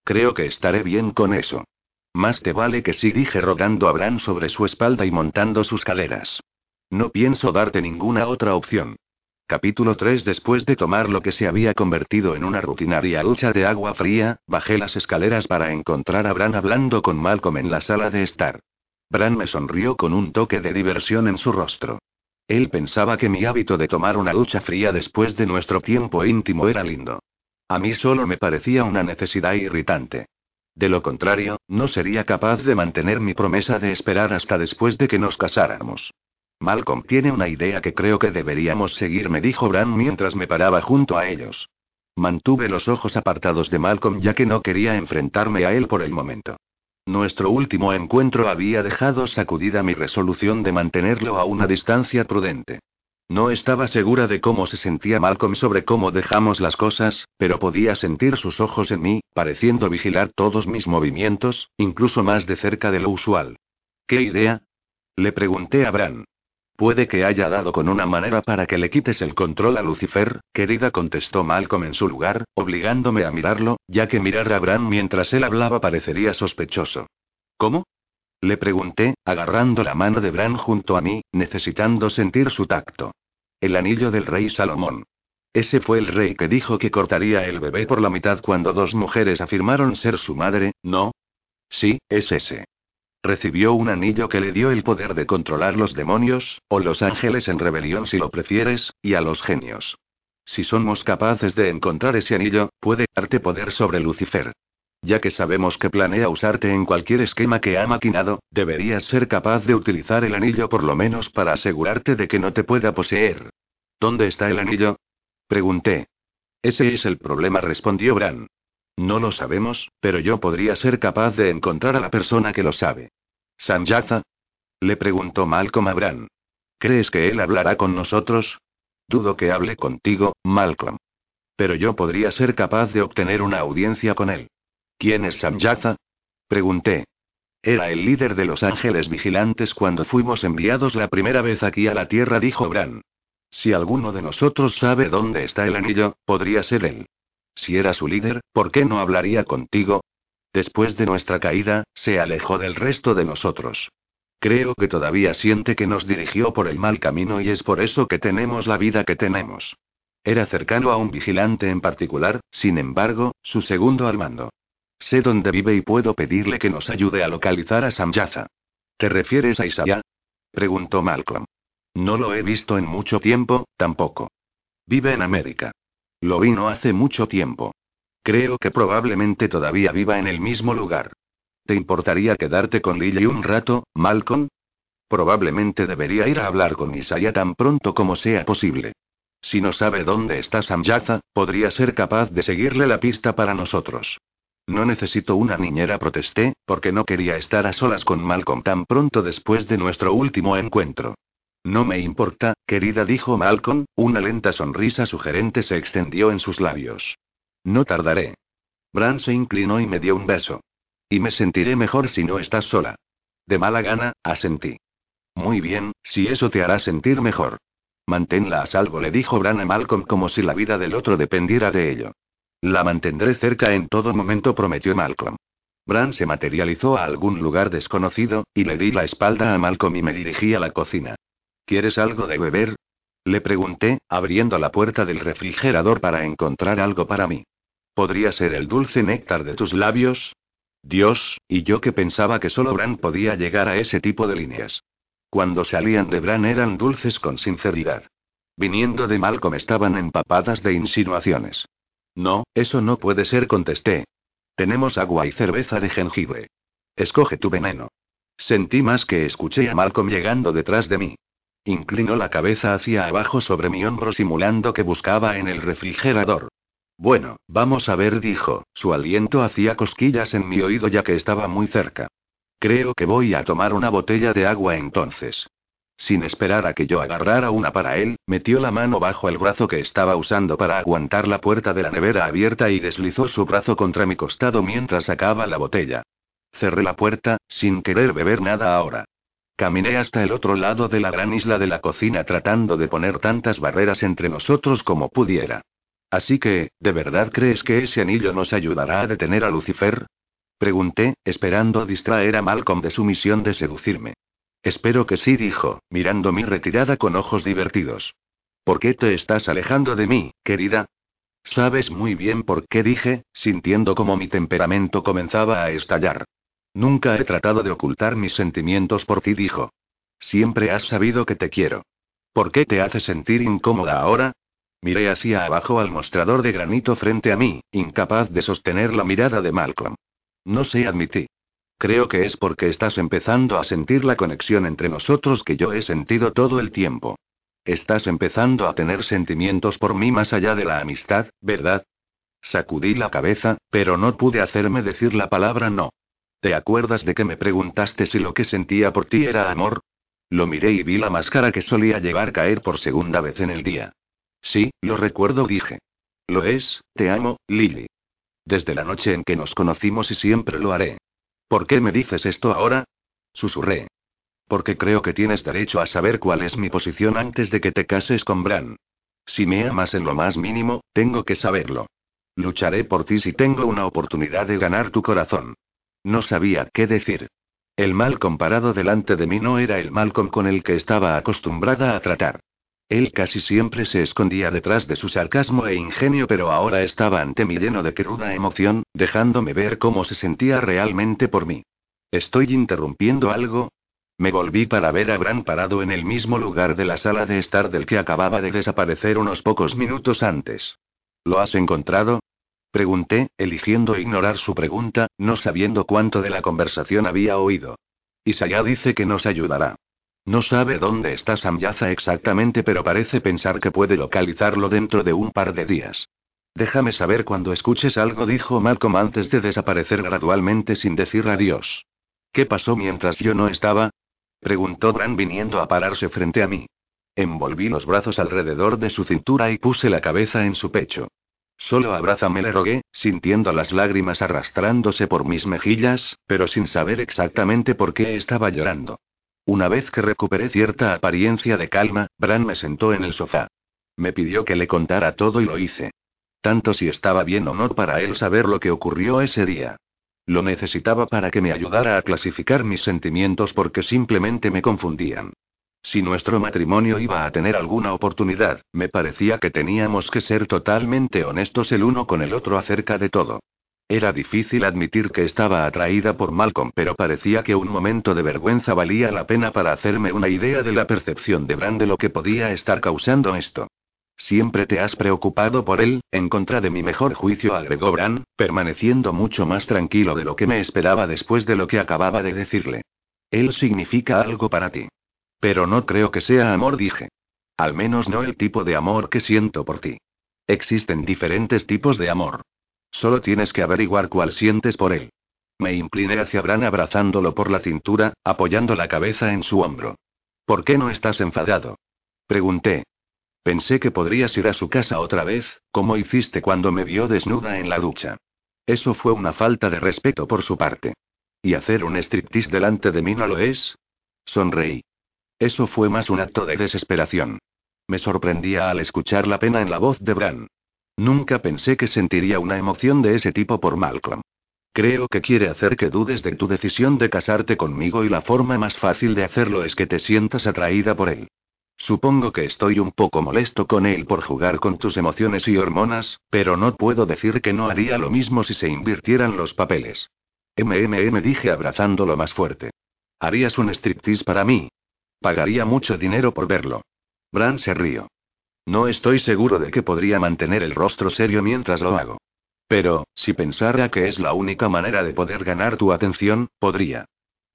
Creo que estaré bien con eso. Más te vale que sí, dije rogando a Bran sobre su espalda y montando sus caleras. No pienso darte ninguna otra opción. Capítulo 3 Después de tomar lo que se había convertido en una rutinaria lucha de agua fría, bajé las escaleras para encontrar a Bran hablando con Malcolm en la sala de estar. Bran me sonrió con un toque de diversión en su rostro. Él pensaba que mi hábito de tomar una ducha fría después de nuestro tiempo íntimo era lindo. A mí solo me parecía una necesidad irritante. De lo contrario, no sería capaz de mantener mi promesa de esperar hasta después de que nos casáramos. Malcolm tiene una idea que creo que deberíamos seguir, me dijo Bran mientras me paraba junto a ellos. Mantuve los ojos apartados de Malcolm ya que no quería enfrentarme a él por el momento. Nuestro último encuentro había dejado sacudida mi resolución de mantenerlo a una distancia prudente. No estaba segura de cómo se sentía Malcolm sobre cómo dejamos las cosas, pero podía sentir sus ojos en mí, pareciendo vigilar todos mis movimientos, incluso más de cerca de lo usual. ¿Qué idea? Le pregunté a Bran. Puede que haya dado con una manera para que le quites el control a Lucifer, querida, contestó Malcolm en su lugar, obligándome a mirarlo, ya que mirar a Bran mientras él hablaba parecería sospechoso. ¿Cómo? Le pregunté, agarrando la mano de Bran junto a mí, necesitando sentir su tacto. El anillo del rey Salomón. Ese fue el rey que dijo que cortaría el bebé por la mitad cuando dos mujeres afirmaron ser su madre, ¿no? Sí, es ese. Recibió un anillo que le dio el poder de controlar los demonios, o los ángeles en rebelión si lo prefieres, y a los genios. Si somos capaces de encontrar ese anillo, puede darte poder sobre Lucifer. Ya que sabemos que planea usarte en cualquier esquema que ha maquinado, deberías ser capaz de utilizar el anillo por lo menos para asegurarte de que no te pueda poseer. ¿Dónde está el anillo? Pregunté. Ese es el problema, respondió Bran. No lo sabemos, pero yo podría ser capaz de encontrar a la persona que lo sabe. ¿Sanjatha? Le preguntó Malcolm a Bran. ¿Crees que él hablará con nosotros? Dudo que hable contigo, Malcolm. Pero yo podría ser capaz de obtener una audiencia con él. ¿Quién es Sanjatha? Pregunté. Era el líder de los ángeles vigilantes cuando fuimos enviados la primera vez aquí a la Tierra, dijo Bran. Si alguno de nosotros sabe dónde está el anillo, podría ser él. Si era su líder, ¿por qué no hablaría contigo? Después de nuestra caída, se alejó del resto de nosotros. Creo que todavía siente que nos dirigió por el mal camino y es por eso que tenemos la vida que tenemos. Era cercano a un vigilante en particular, sin embargo, su segundo al mando. Sé dónde vive y puedo pedirle que nos ayude a localizar a Samyaza. ¿Te refieres a Isaiah? preguntó Malcolm. No lo he visto en mucho tiempo, tampoco. Vive en América. Lo vino hace mucho tiempo. Creo que probablemente todavía viva en el mismo lugar. ¿Te importaría quedarte con Lily un rato, Malcolm? Probablemente debería ir a hablar con Isaiah tan pronto como sea posible. Si no sabe dónde está Samyaza, podría ser capaz de seguirle la pista para nosotros. No necesito una niñera, protesté, porque no quería estar a solas con Malcolm tan pronto después de nuestro último encuentro. No me importa, querida, dijo Malcolm, una lenta sonrisa sugerente se extendió en sus labios. No tardaré. Bran se inclinó y me dio un beso. Y me sentiré mejor si no estás sola. De mala gana, asentí. Muy bien, si eso te hará sentir mejor. Manténla a salvo, le dijo Bran a Malcolm como si la vida del otro dependiera de ello. La mantendré cerca en todo momento, prometió Malcolm. Bran se materializó a algún lugar desconocido, y le di la espalda a Malcolm y me dirigí a la cocina. ¿Quieres algo de beber? Le pregunté, abriendo la puerta del refrigerador para encontrar algo para mí. ¿Podría ser el dulce néctar de tus labios? Dios, y yo que pensaba que solo Bran podía llegar a ese tipo de líneas. Cuando salían de Bran eran dulces con sinceridad. Viniendo de Malcolm estaban empapadas de insinuaciones. No, eso no puede ser, contesté. Tenemos agua y cerveza de jengibre. Escoge tu veneno. Sentí más que escuché a Malcolm llegando detrás de mí. Inclinó la cabeza hacia abajo sobre mi hombro simulando que buscaba en el refrigerador. Bueno, vamos a ver, dijo. Su aliento hacía cosquillas en mi oído ya que estaba muy cerca. Creo que voy a tomar una botella de agua entonces. Sin esperar a que yo agarrara una para él, metió la mano bajo el brazo que estaba usando para aguantar la puerta de la nevera abierta y deslizó su brazo contra mi costado mientras sacaba la botella. Cerré la puerta, sin querer beber nada ahora. Caminé hasta el otro lado de la gran isla de la cocina tratando de poner tantas barreras entre nosotros como pudiera. Así que, ¿de verdad crees que ese anillo nos ayudará a detener a Lucifer? Pregunté, esperando distraer a Malcolm de su misión de seducirme. Espero que sí, dijo, mirando mi retirada con ojos divertidos. ¿Por qué te estás alejando de mí, querida? Sabes muy bien por qué dije, sintiendo como mi temperamento comenzaba a estallar. Nunca he tratado de ocultar mis sentimientos por ti, dijo. Siempre has sabido que te quiero. ¿Por qué te hace sentir incómoda ahora? Miré hacia abajo al mostrador de granito frente a mí, incapaz de sostener la mirada de Malcolm. No sé, admití. Creo que es porque estás empezando a sentir la conexión entre nosotros que yo he sentido todo el tiempo. Estás empezando a tener sentimientos por mí más allá de la amistad, ¿verdad? Sacudí la cabeza, pero no pude hacerme decir la palabra no. ¿Te acuerdas de que me preguntaste si lo que sentía por ti era amor? Lo miré y vi la máscara que solía llevar caer por segunda vez en el día. Sí, lo recuerdo, dije. Lo es, te amo, Lily. Desde la noche en que nos conocimos y siempre lo haré. ¿Por qué me dices esto ahora? Susurré. Porque creo que tienes derecho a saber cuál es mi posición antes de que te cases con Bran. Si me amas en lo más mínimo, tengo que saberlo. Lucharé por ti si tengo una oportunidad de ganar tu corazón. No sabía qué decir. El mal comparado delante de mí no era el Malcolm con el que estaba acostumbrada a tratar. Él casi siempre se escondía detrás de su sarcasmo e ingenio, pero ahora estaba ante mí lleno de cruda emoción, dejándome ver cómo se sentía realmente por mí. ¿Estoy interrumpiendo algo? Me volví para ver a Bran parado en el mismo lugar de la sala de estar del que acababa de desaparecer unos pocos minutos antes. ¿Lo has encontrado? Pregunté, eligiendo ignorar su pregunta, no sabiendo cuánto de la conversación había oído. Isaya dice que nos ayudará. No sabe dónde está Samyaza exactamente, pero parece pensar que puede localizarlo dentro de un par de días. Déjame saber cuando escuches algo, dijo Malcolm antes de desaparecer gradualmente sin decir adiós. ¿Qué pasó mientras yo no estaba? preguntó Bran viniendo a pararse frente a mí. Envolví los brazos alrededor de su cintura y puse la cabeza en su pecho. Solo abrázame, le rogué, sintiendo las lágrimas arrastrándose por mis mejillas, pero sin saber exactamente por qué estaba llorando. Una vez que recuperé cierta apariencia de calma, Bran me sentó en el sofá. Me pidió que le contara todo y lo hice. Tanto si estaba bien o no para él saber lo que ocurrió ese día. Lo necesitaba para que me ayudara a clasificar mis sentimientos porque simplemente me confundían. Si nuestro matrimonio iba a tener alguna oportunidad, me parecía que teníamos que ser totalmente honestos el uno con el otro acerca de todo. Era difícil admitir que estaba atraída por Malcolm, pero parecía que un momento de vergüenza valía la pena para hacerme una idea de la percepción de Bran de lo que podía estar causando esto. Siempre te has preocupado por él, en contra de mi mejor juicio, agregó Bran, permaneciendo mucho más tranquilo de lo que me esperaba después de lo que acababa de decirle. Él significa algo para ti. Pero no creo que sea amor, dije. Al menos no el tipo de amor que siento por ti. Existen diferentes tipos de amor. Solo tienes que averiguar cuál sientes por él. Me incliné hacia Bran abrazándolo por la cintura, apoyando la cabeza en su hombro. ¿Por qué no estás enfadado? Pregunté. Pensé que podrías ir a su casa otra vez, como hiciste cuando me vio desnuda en la ducha. Eso fue una falta de respeto por su parte. ¿Y hacer un striptease delante de mí no lo es? Sonreí. Eso fue más un acto de desesperación. Me sorprendía al escuchar la pena en la voz de Bran. Nunca pensé que sentiría una emoción de ese tipo por Malcolm. Creo que quiere hacer que dudes de tu decisión de casarte conmigo y la forma más fácil de hacerlo es que te sientas atraída por él. Supongo que estoy un poco molesto con él por jugar con tus emociones y hormonas, pero no puedo decir que no haría lo mismo si se invirtieran los papeles. MMM dije abrazándolo más fuerte. ¿Harías un striptease para mí? Pagaría mucho dinero por verlo. Bran se rió. No estoy seguro de que podría mantener el rostro serio mientras lo hago. Pero, si pensara que es la única manera de poder ganar tu atención, podría.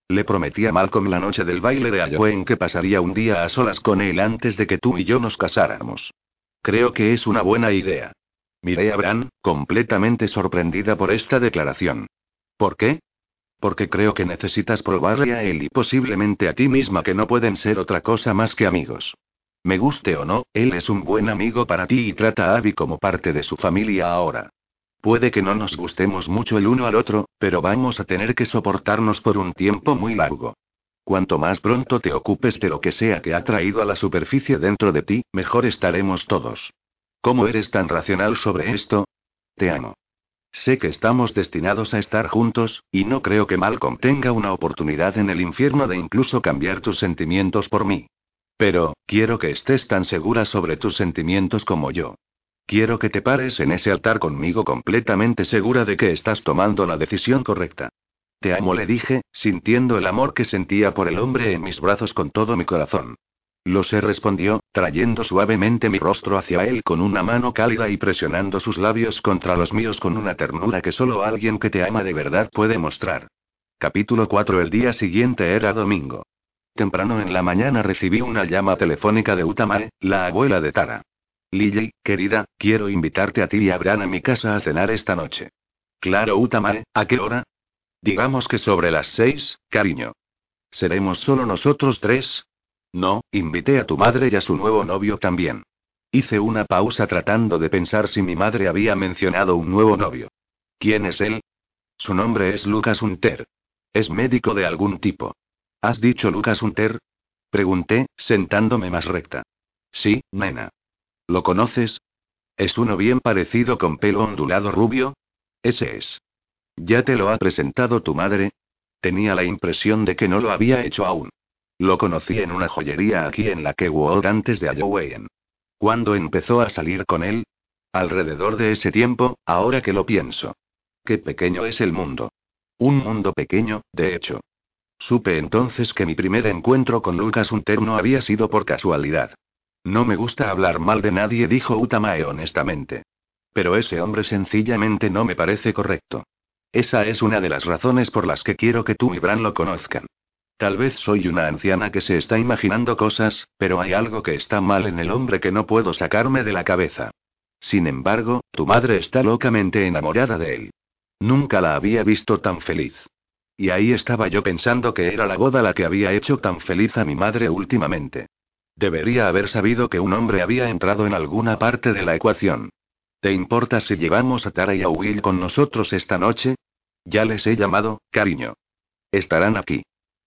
Le prometí a Malcolm la noche del baile de Halloween que pasaría un día a solas con él antes de que tú y yo nos casáramos. Creo que es una buena idea. Miré a Bran, completamente sorprendida por esta declaración. ¿Por qué? Porque creo que necesitas probarle a él y posiblemente a ti misma que no pueden ser otra cosa más que amigos. Me guste o no, él es un buen amigo para ti y trata a Abby como parte de su familia ahora. Puede que no nos gustemos mucho el uno al otro, pero vamos a tener que soportarnos por un tiempo muy largo. Cuanto más pronto te ocupes de lo que sea que ha traído a la superficie dentro de ti, mejor estaremos todos. ¿Cómo eres tan racional sobre esto? Te amo. Sé que estamos destinados a estar juntos, y no creo que Malcolm tenga una oportunidad en el infierno de incluso cambiar tus sentimientos por mí. Pero, quiero que estés tan segura sobre tus sentimientos como yo. Quiero que te pares en ese altar conmigo completamente segura de que estás tomando la decisión correcta. Te amo, le dije, sintiendo el amor que sentía por el hombre en mis brazos con todo mi corazón. Lo sé, respondió, trayendo suavemente mi rostro hacia él con una mano cálida y presionando sus labios contra los míos con una ternura que solo alguien que te ama de verdad puede mostrar. Capítulo 4 El día siguiente era domingo. Temprano en la mañana recibí una llama telefónica de Utamae, la abuela de Tara. Lily, querida, quiero invitarte a ti y a Bran a mi casa a cenar esta noche. Claro, Utamae, ¿a qué hora? Digamos que sobre las seis, cariño. ¿Seremos solo nosotros tres? No, invité a tu madre y a su nuevo novio también. Hice una pausa tratando de pensar si mi madre había mencionado un nuevo novio. ¿Quién es él? Su nombre es Lucas Hunter. Es médico de algún tipo. ¿Has dicho Lucas Hunter? Pregunté, sentándome más recta. Sí, nena. ¿Lo conoces? ¿Es uno bien parecido con pelo ondulado rubio? Ese es. ¿Ya te lo ha presentado tu madre? Tenía la impresión de que no lo había hecho aún. Lo conocí en una joyería aquí en la que antes de Halloween. ¿Cuándo empezó a salir con él? Alrededor de ese tiempo, ahora que lo pienso. Qué pequeño es el mundo. Un mundo pequeño, de hecho. Supe entonces que mi primer encuentro con Lucas Hunter no había sido por casualidad. No me gusta hablar mal de nadie, dijo Utamae honestamente. Pero ese hombre sencillamente no me parece correcto. Esa es una de las razones por las que quiero que tú y Bran lo conozcan. Tal vez soy una anciana que se está imaginando cosas, pero hay algo que está mal en el hombre que no puedo sacarme de la cabeza. Sin embargo, tu madre está locamente enamorada de él. Nunca la había visto tan feliz. Y ahí estaba yo pensando que era la boda la que había hecho tan feliz a mi madre últimamente. Debería haber sabido que un hombre había entrado en alguna parte de la ecuación. ¿Te importa si llevamos a Tara y a Will con nosotros esta noche? Ya les he llamado, cariño. Estarán aquí.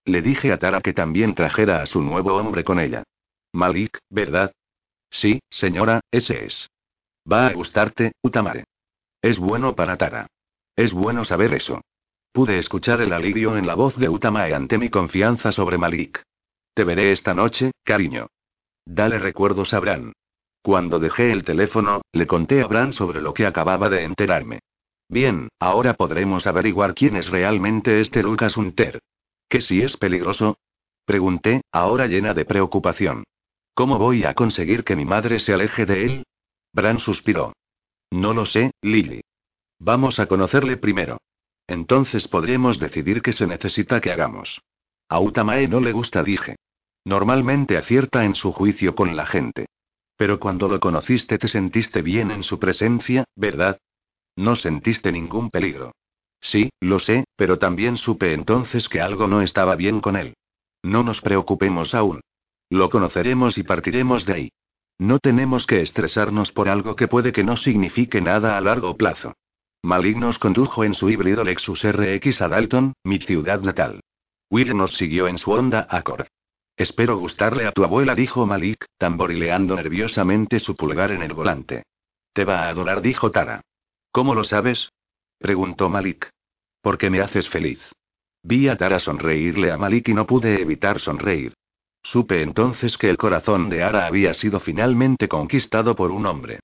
Le dije a Tara que también trajera a su nuevo hombre con ella. Malik, ¿verdad? Sí, señora, ese es. Va a gustarte, Utamare. Es bueno para Tara. Es bueno saber eso. Pude escuchar el alivio en la voz de Utamae ante mi confianza sobre Malik. Te veré esta noche, cariño. Dale recuerdos a Bran. Cuando dejé el teléfono, le conté a Bran sobre lo que acababa de enterarme. Bien, ahora podremos averiguar quién es realmente este Lucas Hunter. ¿Que si es peligroso? Pregunté, ahora llena de preocupación. ¿Cómo voy a conseguir que mi madre se aleje de él? Bran suspiró. No lo sé, Lily. Vamos a conocerle primero. Entonces podremos decidir qué se necesita que hagamos. A Utamae no le gusta, dije. Normalmente acierta en su juicio con la gente. Pero cuando lo conociste te sentiste bien en su presencia, ¿verdad? No sentiste ningún peligro. Sí, lo sé, pero también supe entonces que algo no estaba bien con él. No nos preocupemos aún. Lo conoceremos y partiremos de ahí. No tenemos que estresarnos por algo que puede que no signifique nada a largo plazo. Malik nos condujo en su híbrido Lexus RX a Dalton, mi ciudad natal. Will nos siguió en su Honda Accord. Espero gustarle a tu abuela, dijo Malik, tamborileando nerviosamente su pulgar en el volante. Te va a adorar, dijo Tara. ¿Cómo lo sabes? Preguntó Malik. Porque me haces feliz. Vi a Tara sonreírle a Malik y no pude evitar sonreír. Supe entonces que el corazón de Ara había sido finalmente conquistado por un hombre.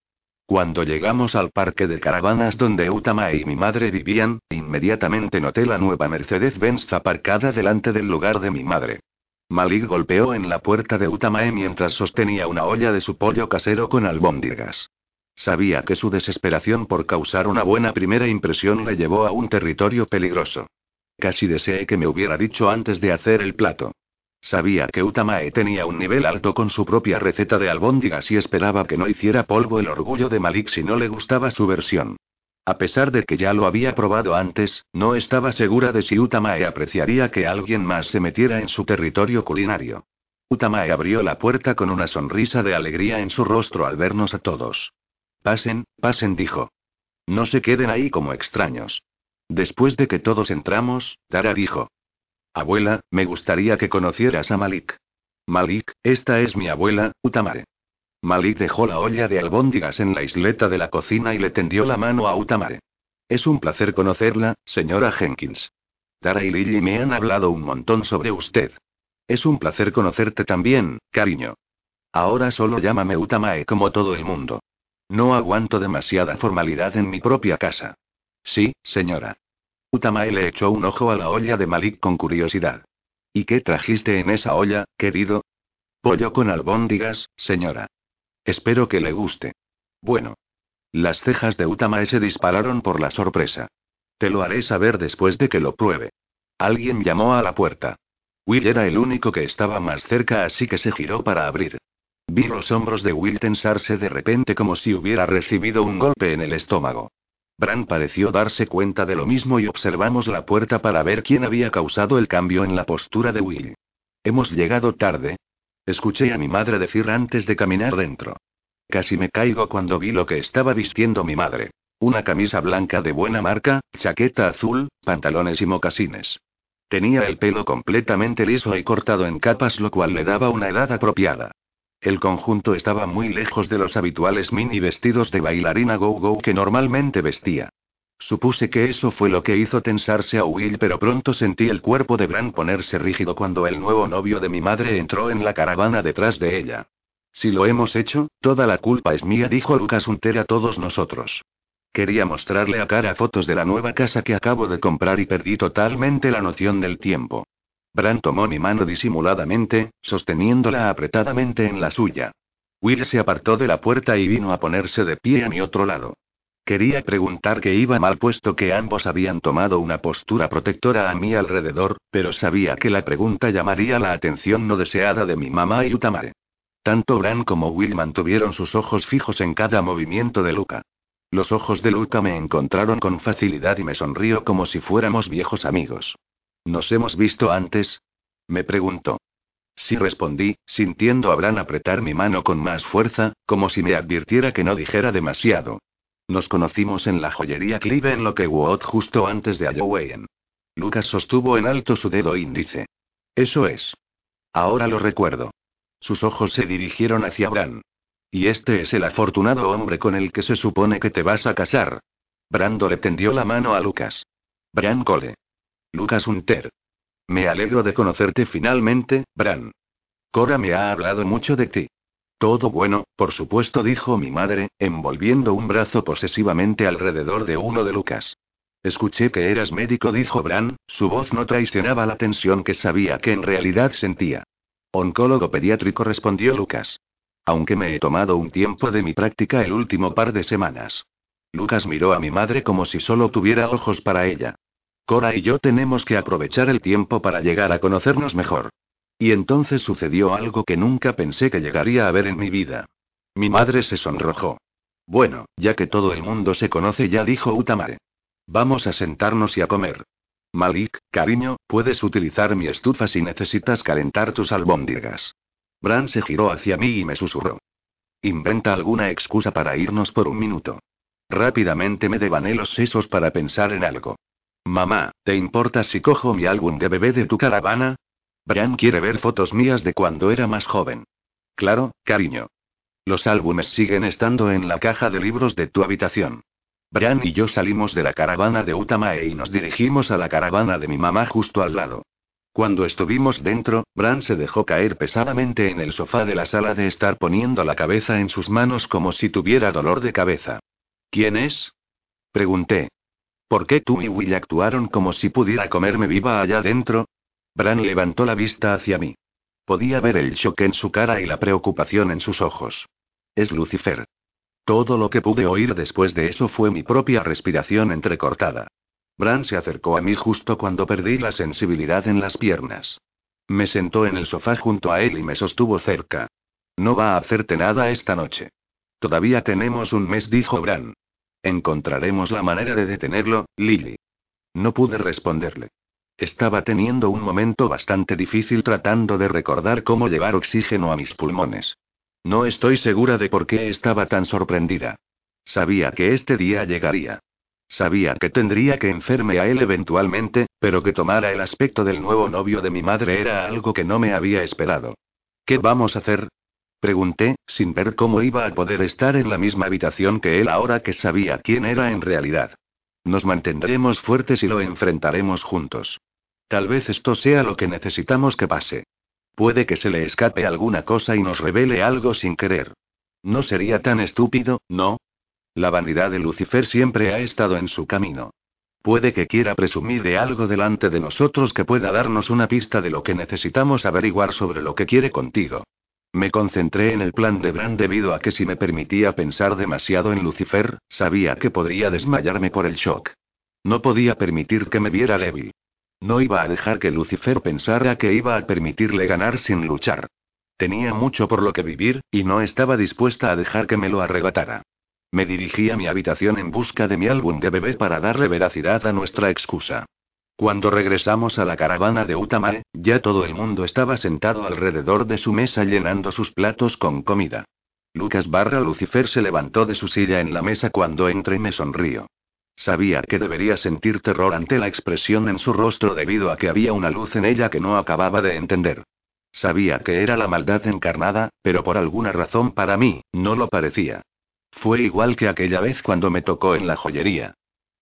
Cuando llegamos al parque de caravanas donde Utama y mi madre vivían, inmediatamente noté la nueva Mercedes-Benz aparcada delante del lugar de mi madre. Malik golpeó en la puerta de Utamae mientras sostenía una olla de su pollo casero con albóndigas. Sabía que su desesperación por causar una buena primera impresión le llevó a un territorio peligroso. Casi deseé que me hubiera dicho antes de hacer el plato. Sabía que Utamae tenía un nivel alto con su propia receta de albóndigas y esperaba que no hiciera polvo el orgullo de Malik si no le gustaba su versión. A pesar de que ya lo había probado antes, no estaba segura de si Utamae apreciaría que alguien más se metiera en su territorio culinario. Utamae abrió la puerta con una sonrisa de alegría en su rostro al vernos a todos. Pasen, pasen, dijo. No se queden ahí como extraños. Después de que todos entramos, Tara dijo. Abuela, me gustaría que conocieras a Malik. Malik, esta es mi abuela, Utamare. Malik dejó la olla de albóndigas en la isleta de la cocina y le tendió la mano a Utamare. Es un placer conocerla, señora Jenkins. Tara y Lily me han hablado un montón sobre usted. Es un placer conocerte también, cariño. Ahora solo llámame Utamae como todo el mundo. No aguanto demasiada formalidad en mi propia casa. Sí, señora. Utamae le echó un ojo a la olla de Malik con curiosidad. ¿Y qué trajiste en esa olla, querido? Pollo con albóndigas, señora. Espero que le guste. Bueno. Las cejas de Utamae se dispararon por la sorpresa. Te lo haré saber después de que lo pruebe. Alguien llamó a la puerta. Will era el único que estaba más cerca, así que se giró para abrir. Vi los hombros de Will tensarse de repente como si hubiera recibido un golpe en el estómago. Bran pareció darse cuenta de lo mismo y observamos la puerta para ver quién había causado el cambio en la postura de Will. Hemos llegado tarde. Escuché a mi madre decir antes de caminar dentro. Casi me caigo cuando vi lo que estaba vistiendo mi madre. Una camisa blanca de buena marca, chaqueta azul, pantalones y mocasines. Tenía el pelo completamente liso y cortado en capas, lo cual le daba una edad apropiada. El conjunto estaba muy lejos de los habituales mini vestidos de bailarina go-go que normalmente vestía. Supuse que eso fue lo que hizo tensarse a Will, pero pronto sentí el cuerpo de Bran ponerse rígido cuando el nuevo novio de mi madre entró en la caravana detrás de ella. Si lo hemos hecho, toda la culpa es mía, dijo Lucas Hunter a todos nosotros. Quería mostrarle a cara fotos de la nueva casa que acabo de comprar y perdí totalmente la noción del tiempo. Bran tomó mi mano disimuladamente, sosteniéndola apretadamente en la suya. Will se apartó de la puerta y vino a ponerse de pie a mi otro lado. Quería preguntar qué iba mal puesto que ambos habían tomado una postura protectora a mi alrededor, pero sabía que la pregunta llamaría la atención no deseada de mi mamá y Utamare. Tanto Bran como Will mantuvieron sus ojos fijos en cada movimiento de Luca. Los ojos de Luca me encontraron con facilidad y me sonrió como si fuéramos viejos amigos. ¿Nos hemos visto antes? Me preguntó. Sí respondí, sintiendo a Bran apretar mi mano con más fuerza, como si me advirtiera que no dijera demasiado. Nos conocimos en la joyería Clive en lo que justo antes de Halloween. Lucas sostuvo en alto su dedo índice. Eso es. Ahora lo recuerdo. Sus ojos se dirigieron hacia Bran. Y este es el afortunado hombre con el que se supone que te vas a casar. Brando le tendió la mano a Lucas. Bran Cole. Lucas Hunter. Me alegro de conocerte finalmente, Bran. Cora me ha hablado mucho de ti. Todo bueno, por supuesto, dijo mi madre, envolviendo un brazo posesivamente alrededor de uno de Lucas. Escuché que eras médico, dijo Bran, su voz no traicionaba la tensión que sabía que en realidad sentía. Oncólogo pediátrico, respondió Lucas. Aunque me he tomado un tiempo de mi práctica el último par de semanas. Lucas miró a mi madre como si solo tuviera ojos para ella. Cora y yo tenemos que aprovechar el tiempo para llegar a conocernos mejor. Y entonces sucedió algo que nunca pensé que llegaría a ver en mi vida. Mi madre se sonrojó. Bueno, ya que todo el mundo se conoce ya dijo Utamare. Vamos a sentarnos y a comer. Malik, cariño, puedes utilizar mi estufa si necesitas calentar tus albóndigas. Bran se giró hacia mí y me susurró. Inventa alguna excusa para irnos por un minuto. Rápidamente me devané los sesos para pensar en algo. Mamá, ¿te importa si cojo mi álbum de bebé de tu caravana? Bran quiere ver fotos mías de cuando era más joven. Claro, cariño. Los álbumes siguen estando en la caja de libros de tu habitación. Bran y yo salimos de la caravana de Utamae y nos dirigimos a la caravana de mi mamá justo al lado. Cuando estuvimos dentro, Bran se dejó caer pesadamente en el sofá de la sala de estar poniendo la cabeza en sus manos como si tuviera dolor de cabeza. ¿Quién es? Pregunté. ¿Por qué tú y Will actuaron como si pudiera comerme viva allá dentro? Bran levantó la vista hacia mí. Podía ver el shock en su cara y la preocupación en sus ojos. Es Lucifer. Todo lo que pude oír después de eso fue mi propia respiración entrecortada. Bran se acercó a mí justo cuando perdí la sensibilidad en las piernas. Me sentó en el sofá junto a él y me sostuvo cerca. No va a hacerte nada esta noche. Todavía tenemos un mes, dijo Bran. Encontraremos la manera de detenerlo, Lily. No pude responderle. Estaba teniendo un momento bastante difícil tratando de recordar cómo llevar oxígeno a mis pulmones. No estoy segura de por qué estaba tan sorprendida. Sabía que este día llegaría. Sabía que tendría que enferme a él eventualmente, pero que tomara el aspecto del nuevo novio de mi madre era algo que no me había esperado. ¿Qué vamos a hacer? Pregunté, sin ver cómo iba a poder estar en la misma habitación que él ahora que sabía quién era en realidad. Nos mantendremos fuertes y lo enfrentaremos juntos. Tal vez esto sea lo que necesitamos que pase. Puede que se le escape alguna cosa y nos revele algo sin querer. No sería tan estúpido, ¿no? La vanidad de Lucifer siempre ha estado en su camino. Puede que quiera presumir de algo delante de nosotros que pueda darnos una pista de lo que necesitamos averiguar sobre lo que quiere contigo. Me concentré en el plan de Bran debido a que si me permitía pensar demasiado en Lucifer, sabía que podría desmayarme por el shock. No podía permitir que me viera débil. No iba a dejar que Lucifer pensara que iba a permitirle ganar sin luchar. Tenía mucho por lo que vivir, y no estaba dispuesta a dejar que me lo arrebatara. Me dirigí a mi habitación en busca de mi álbum de bebé para darle veracidad a nuestra excusa. Cuando regresamos a la caravana de Utamae, ya todo el mundo estaba sentado alrededor de su mesa llenando sus platos con comida. Lucas barra Lucifer se levantó de su silla en la mesa cuando entré y me sonrió. Sabía que debería sentir terror ante la expresión en su rostro debido a que había una luz en ella que no acababa de entender. Sabía que era la maldad encarnada, pero por alguna razón para mí, no lo parecía. Fue igual que aquella vez cuando me tocó en la joyería.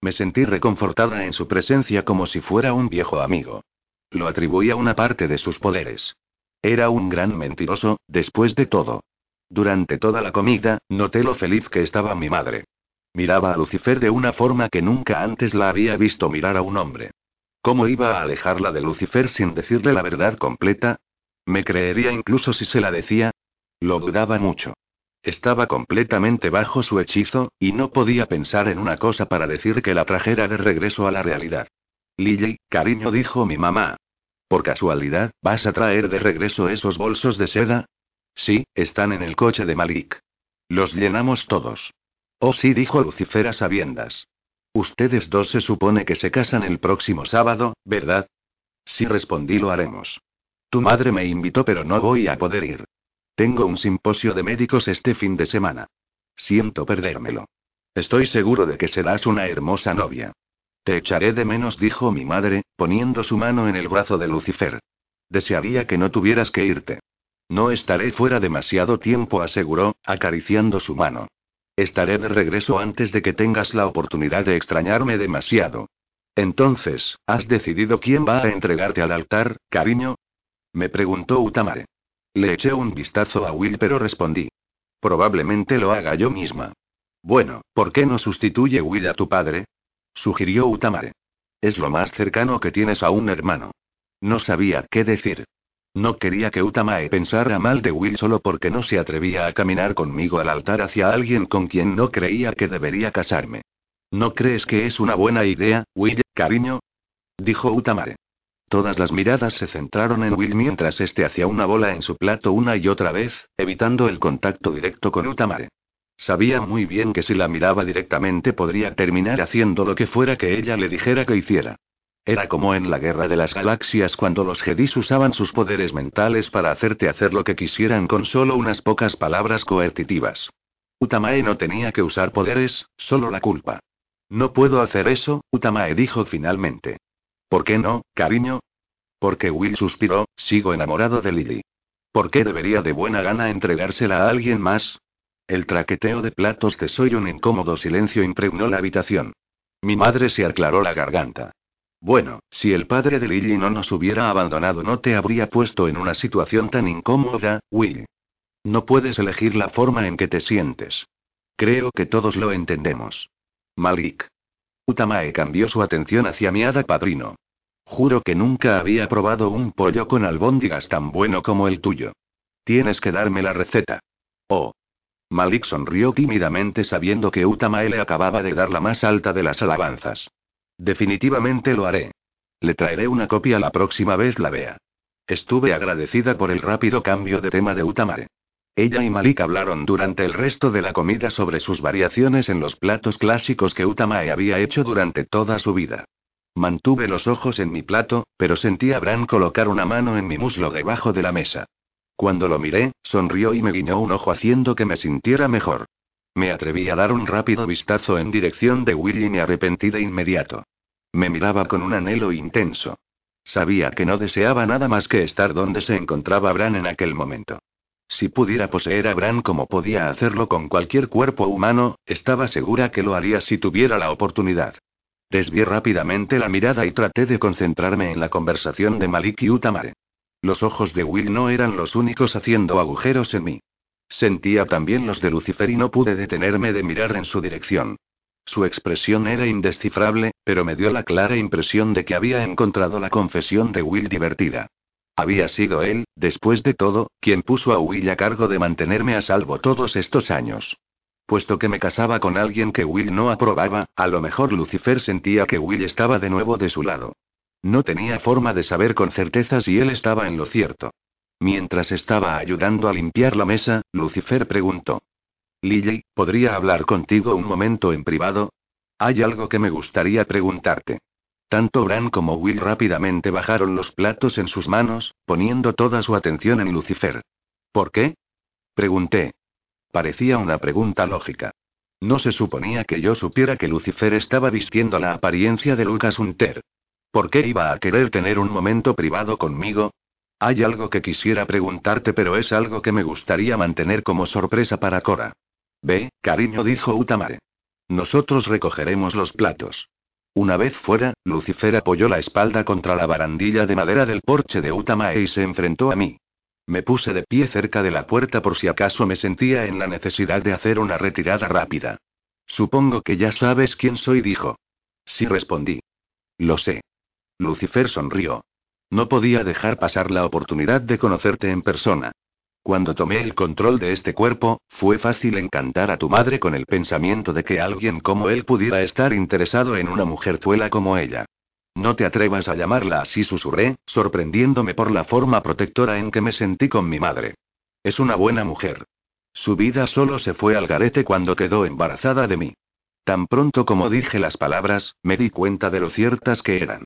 Me sentí reconfortada en su presencia como si fuera un viejo amigo. Lo atribuía una parte de sus poderes. Era un gran mentiroso, después de todo. Durante toda la comida, noté lo feliz que estaba mi madre. Miraba a Lucifer de una forma que nunca antes la había visto mirar a un hombre. ¿Cómo iba a alejarla de Lucifer sin decirle la verdad completa? ¿Me creería incluso si se la decía? Lo dudaba mucho. Estaba completamente bajo su hechizo, y no podía pensar en una cosa para decir que la trajera de regreso a la realidad. Lily, cariño, dijo mi mamá. ¿Por casualidad, vas a traer de regreso esos bolsos de seda? Sí, están en el coche de Malik. Los llenamos todos. Oh, sí, dijo Lucifer a sabiendas. Ustedes dos se supone que se casan el próximo sábado, ¿verdad? Sí, respondí, lo haremos. Tu madre me invitó, pero no voy a poder ir. Tengo un simposio de médicos este fin de semana. Siento perdérmelo. Estoy seguro de que serás una hermosa novia. Te echaré de menos, dijo mi madre, poniendo su mano en el brazo de Lucifer. Desearía que no tuvieras que irte. No estaré fuera demasiado tiempo, aseguró, acariciando su mano. Estaré de regreso antes de que tengas la oportunidad de extrañarme demasiado. Entonces, ¿has decidido quién va a entregarte al altar, cariño? Me preguntó Utamare. Le eché un vistazo a Will, pero respondí. Probablemente lo haga yo misma. Bueno, ¿por qué no sustituye Will a tu padre? sugirió Utamare. Es lo más cercano que tienes a un hermano. No sabía qué decir. No quería que Utamae pensara mal de Will solo porque no se atrevía a caminar conmigo al altar hacia alguien con quien no creía que debería casarme. ¿No crees que es una buena idea, Will, cariño? dijo Utamare. Todas las miradas se centraron en Will mientras este hacía una bola en su plato una y otra vez, evitando el contacto directo con Utamare. Sabía muy bien que si la miraba directamente podría terminar haciendo lo que fuera que ella le dijera que hiciera. Era como en la Guerra de las Galaxias cuando los Jedis usaban sus poderes mentales para hacerte hacer lo que quisieran con solo unas pocas palabras coercitivas. Utamae no tenía que usar poderes, solo la culpa. No puedo hacer eso, Utamae dijo finalmente. ¿Por qué no, cariño? Porque Will suspiró, sigo enamorado de Lily. ¿Por qué debería de buena gana entregársela a alguien más? El traqueteo de platos de soy un incómodo silencio impregnó la habitación. Mi madre se aclaró la garganta. Bueno, si el padre de Lily no nos hubiera abandonado no te habría puesto en una situación tan incómoda, Will. No puedes elegir la forma en que te sientes. Creo que todos lo entendemos. Malik. Utamae cambió su atención hacia mi hada padrino. Juro que nunca había probado un pollo con albóndigas tan bueno como el tuyo. Tienes que darme la receta. Oh. Malik sonrió tímidamente sabiendo que Utamae le acababa de dar la más alta de las alabanzas. Definitivamente lo haré. Le traeré una copia la próxima vez la vea. Estuve agradecida por el rápido cambio de tema de Utamare. Ella y Malik hablaron durante el resto de la comida sobre sus variaciones en los platos clásicos que Utamae había hecho durante toda su vida. Mantuve los ojos en mi plato, pero sentí a Bran colocar una mano en mi muslo debajo de la mesa. Cuando lo miré, sonrió y me guiñó un ojo haciendo que me sintiera mejor. Me atreví a dar un rápido vistazo en dirección de Willy y me arrepentí de inmediato. Me miraba con un anhelo intenso. Sabía que no deseaba nada más que estar donde se encontraba Bran en aquel momento. Si pudiera poseer a Bran como podía hacerlo con cualquier cuerpo humano, estaba segura que lo haría si tuviera la oportunidad. Desvié rápidamente la mirada y traté de concentrarme en la conversación de Malik y Utamare. Los ojos de Will no eran los únicos haciendo agujeros en mí. Sentía también los de Lucifer y no pude detenerme de mirar en su dirección. Su expresión era indescifrable, pero me dio la clara impresión de que había encontrado la confesión de Will divertida. Había sido él, después de todo, quien puso a Will a cargo de mantenerme a salvo todos estos años. Puesto que me casaba con alguien que Will no aprobaba, a lo mejor Lucifer sentía que Will estaba de nuevo de su lado. No tenía forma de saber con certeza si él estaba en lo cierto. Mientras estaba ayudando a limpiar la mesa, Lucifer preguntó. Lily, ¿podría hablar contigo un momento en privado? Hay algo que me gustaría preguntarte. Tanto Bran como Will rápidamente bajaron los platos en sus manos, poniendo toda su atención en Lucifer. ¿Por qué? Pregunté. Parecía una pregunta lógica. No se suponía que yo supiera que Lucifer estaba vistiendo la apariencia de Lucas Hunter. ¿Por qué iba a querer tener un momento privado conmigo? Hay algo que quisiera preguntarte, pero es algo que me gustaría mantener como sorpresa para Cora. Ve, cariño, dijo Utamare. Nosotros recogeremos los platos. Una vez fuera, Lucifer apoyó la espalda contra la barandilla de madera del porche de Utamae y se enfrentó a mí. Me puse de pie cerca de la puerta por si acaso me sentía en la necesidad de hacer una retirada rápida. Supongo que ya sabes quién soy, dijo. Sí respondí. Lo sé. Lucifer sonrió. No podía dejar pasar la oportunidad de conocerte en persona. Cuando tomé el control de este cuerpo, fue fácil encantar a tu madre con el pensamiento de que alguien como él pudiera estar interesado en una mujerzuela como ella. No te atrevas a llamarla así, susurré, sorprendiéndome por la forma protectora en que me sentí con mi madre. Es una buena mujer. Su vida solo se fue al garete cuando quedó embarazada de mí. Tan pronto como dije las palabras, me di cuenta de lo ciertas que eran.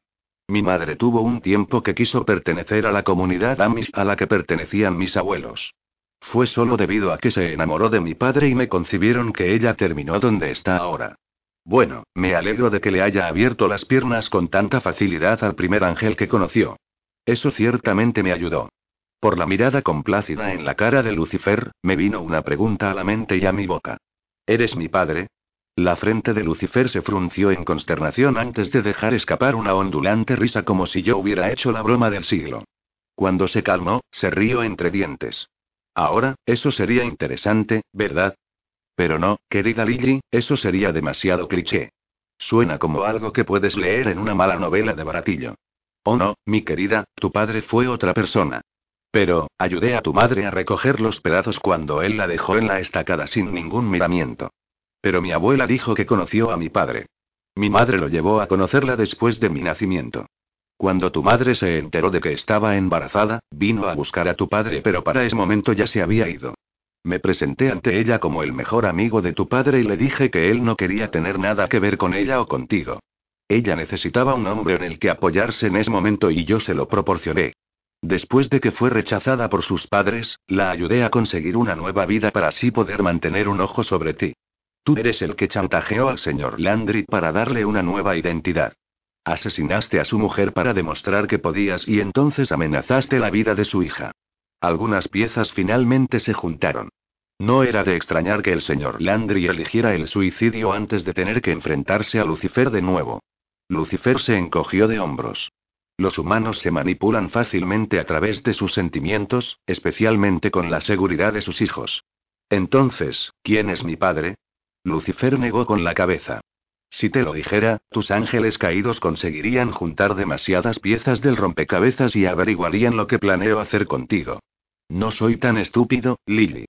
Mi madre tuvo un tiempo que quiso pertenecer a la comunidad Amish a la que pertenecían mis abuelos. Fue solo debido a que se enamoró de mi padre y me concibieron que ella terminó donde está ahora. Bueno, me alegro de que le haya abierto las piernas con tanta facilidad al primer ángel que conoció. Eso ciertamente me ayudó. Por la mirada complácida en la cara de Lucifer, me vino una pregunta a la mente y a mi boca. ¿Eres mi padre? La frente de Lucifer se frunció en consternación antes de dejar escapar una ondulante risa como si yo hubiera hecho la broma del siglo. Cuando se calmó, se rió entre dientes. Ahora, eso sería interesante, ¿verdad? Pero no, querida Lily, eso sería demasiado cliché. Suena como algo que puedes leer en una mala novela de baratillo. Oh no, mi querida, tu padre fue otra persona. Pero, ayudé a tu madre a recoger los pedazos cuando él la dejó en la estacada sin ningún miramiento. Pero mi abuela dijo que conoció a mi padre. Mi madre lo llevó a conocerla después de mi nacimiento. Cuando tu madre se enteró de que estaba embarazada, vino a buscar a tu padre, pero para ese momento ya se había ido. Me presenté ante ella como el mejor amigo de tu padre y le dije que él no quería tener nada que ver con ella o contigo. Ella necesitaba un hombre en el que apoyarse en ese momento y yo se lo proporcioné. Después de que fue rechazada por sus padres, la ayudé a conseguir una nueva vida para así poder mantener un ojo sobre ti. Tú eres el que chantajeó al señor Landry para darle una nueva identidad. Asesinaste a su mujer para demostrar que podías y entonces amenazaste la vida de su hija. Algunas piezas finalmente se juntaron. No era de extrañar que el señor Landry eligiera el suicidio antes de tener que enfrentarse a Lucifer de nuevo. Lucifer se encogió de hombros. Los humanos se manipulan fácilmente a través de sus sentimientos, especialmente con la seguridad de sus hijos. Entonces, ¿quién es mi padre? Lucifer negó con la cabeza. Si te lo dijera, tus ángeles caídos conseguirían juntar demasiadas piezas del rompecabezas y averiguarían lo que planeo hacer contigo. No soy tan estúpido, Lily.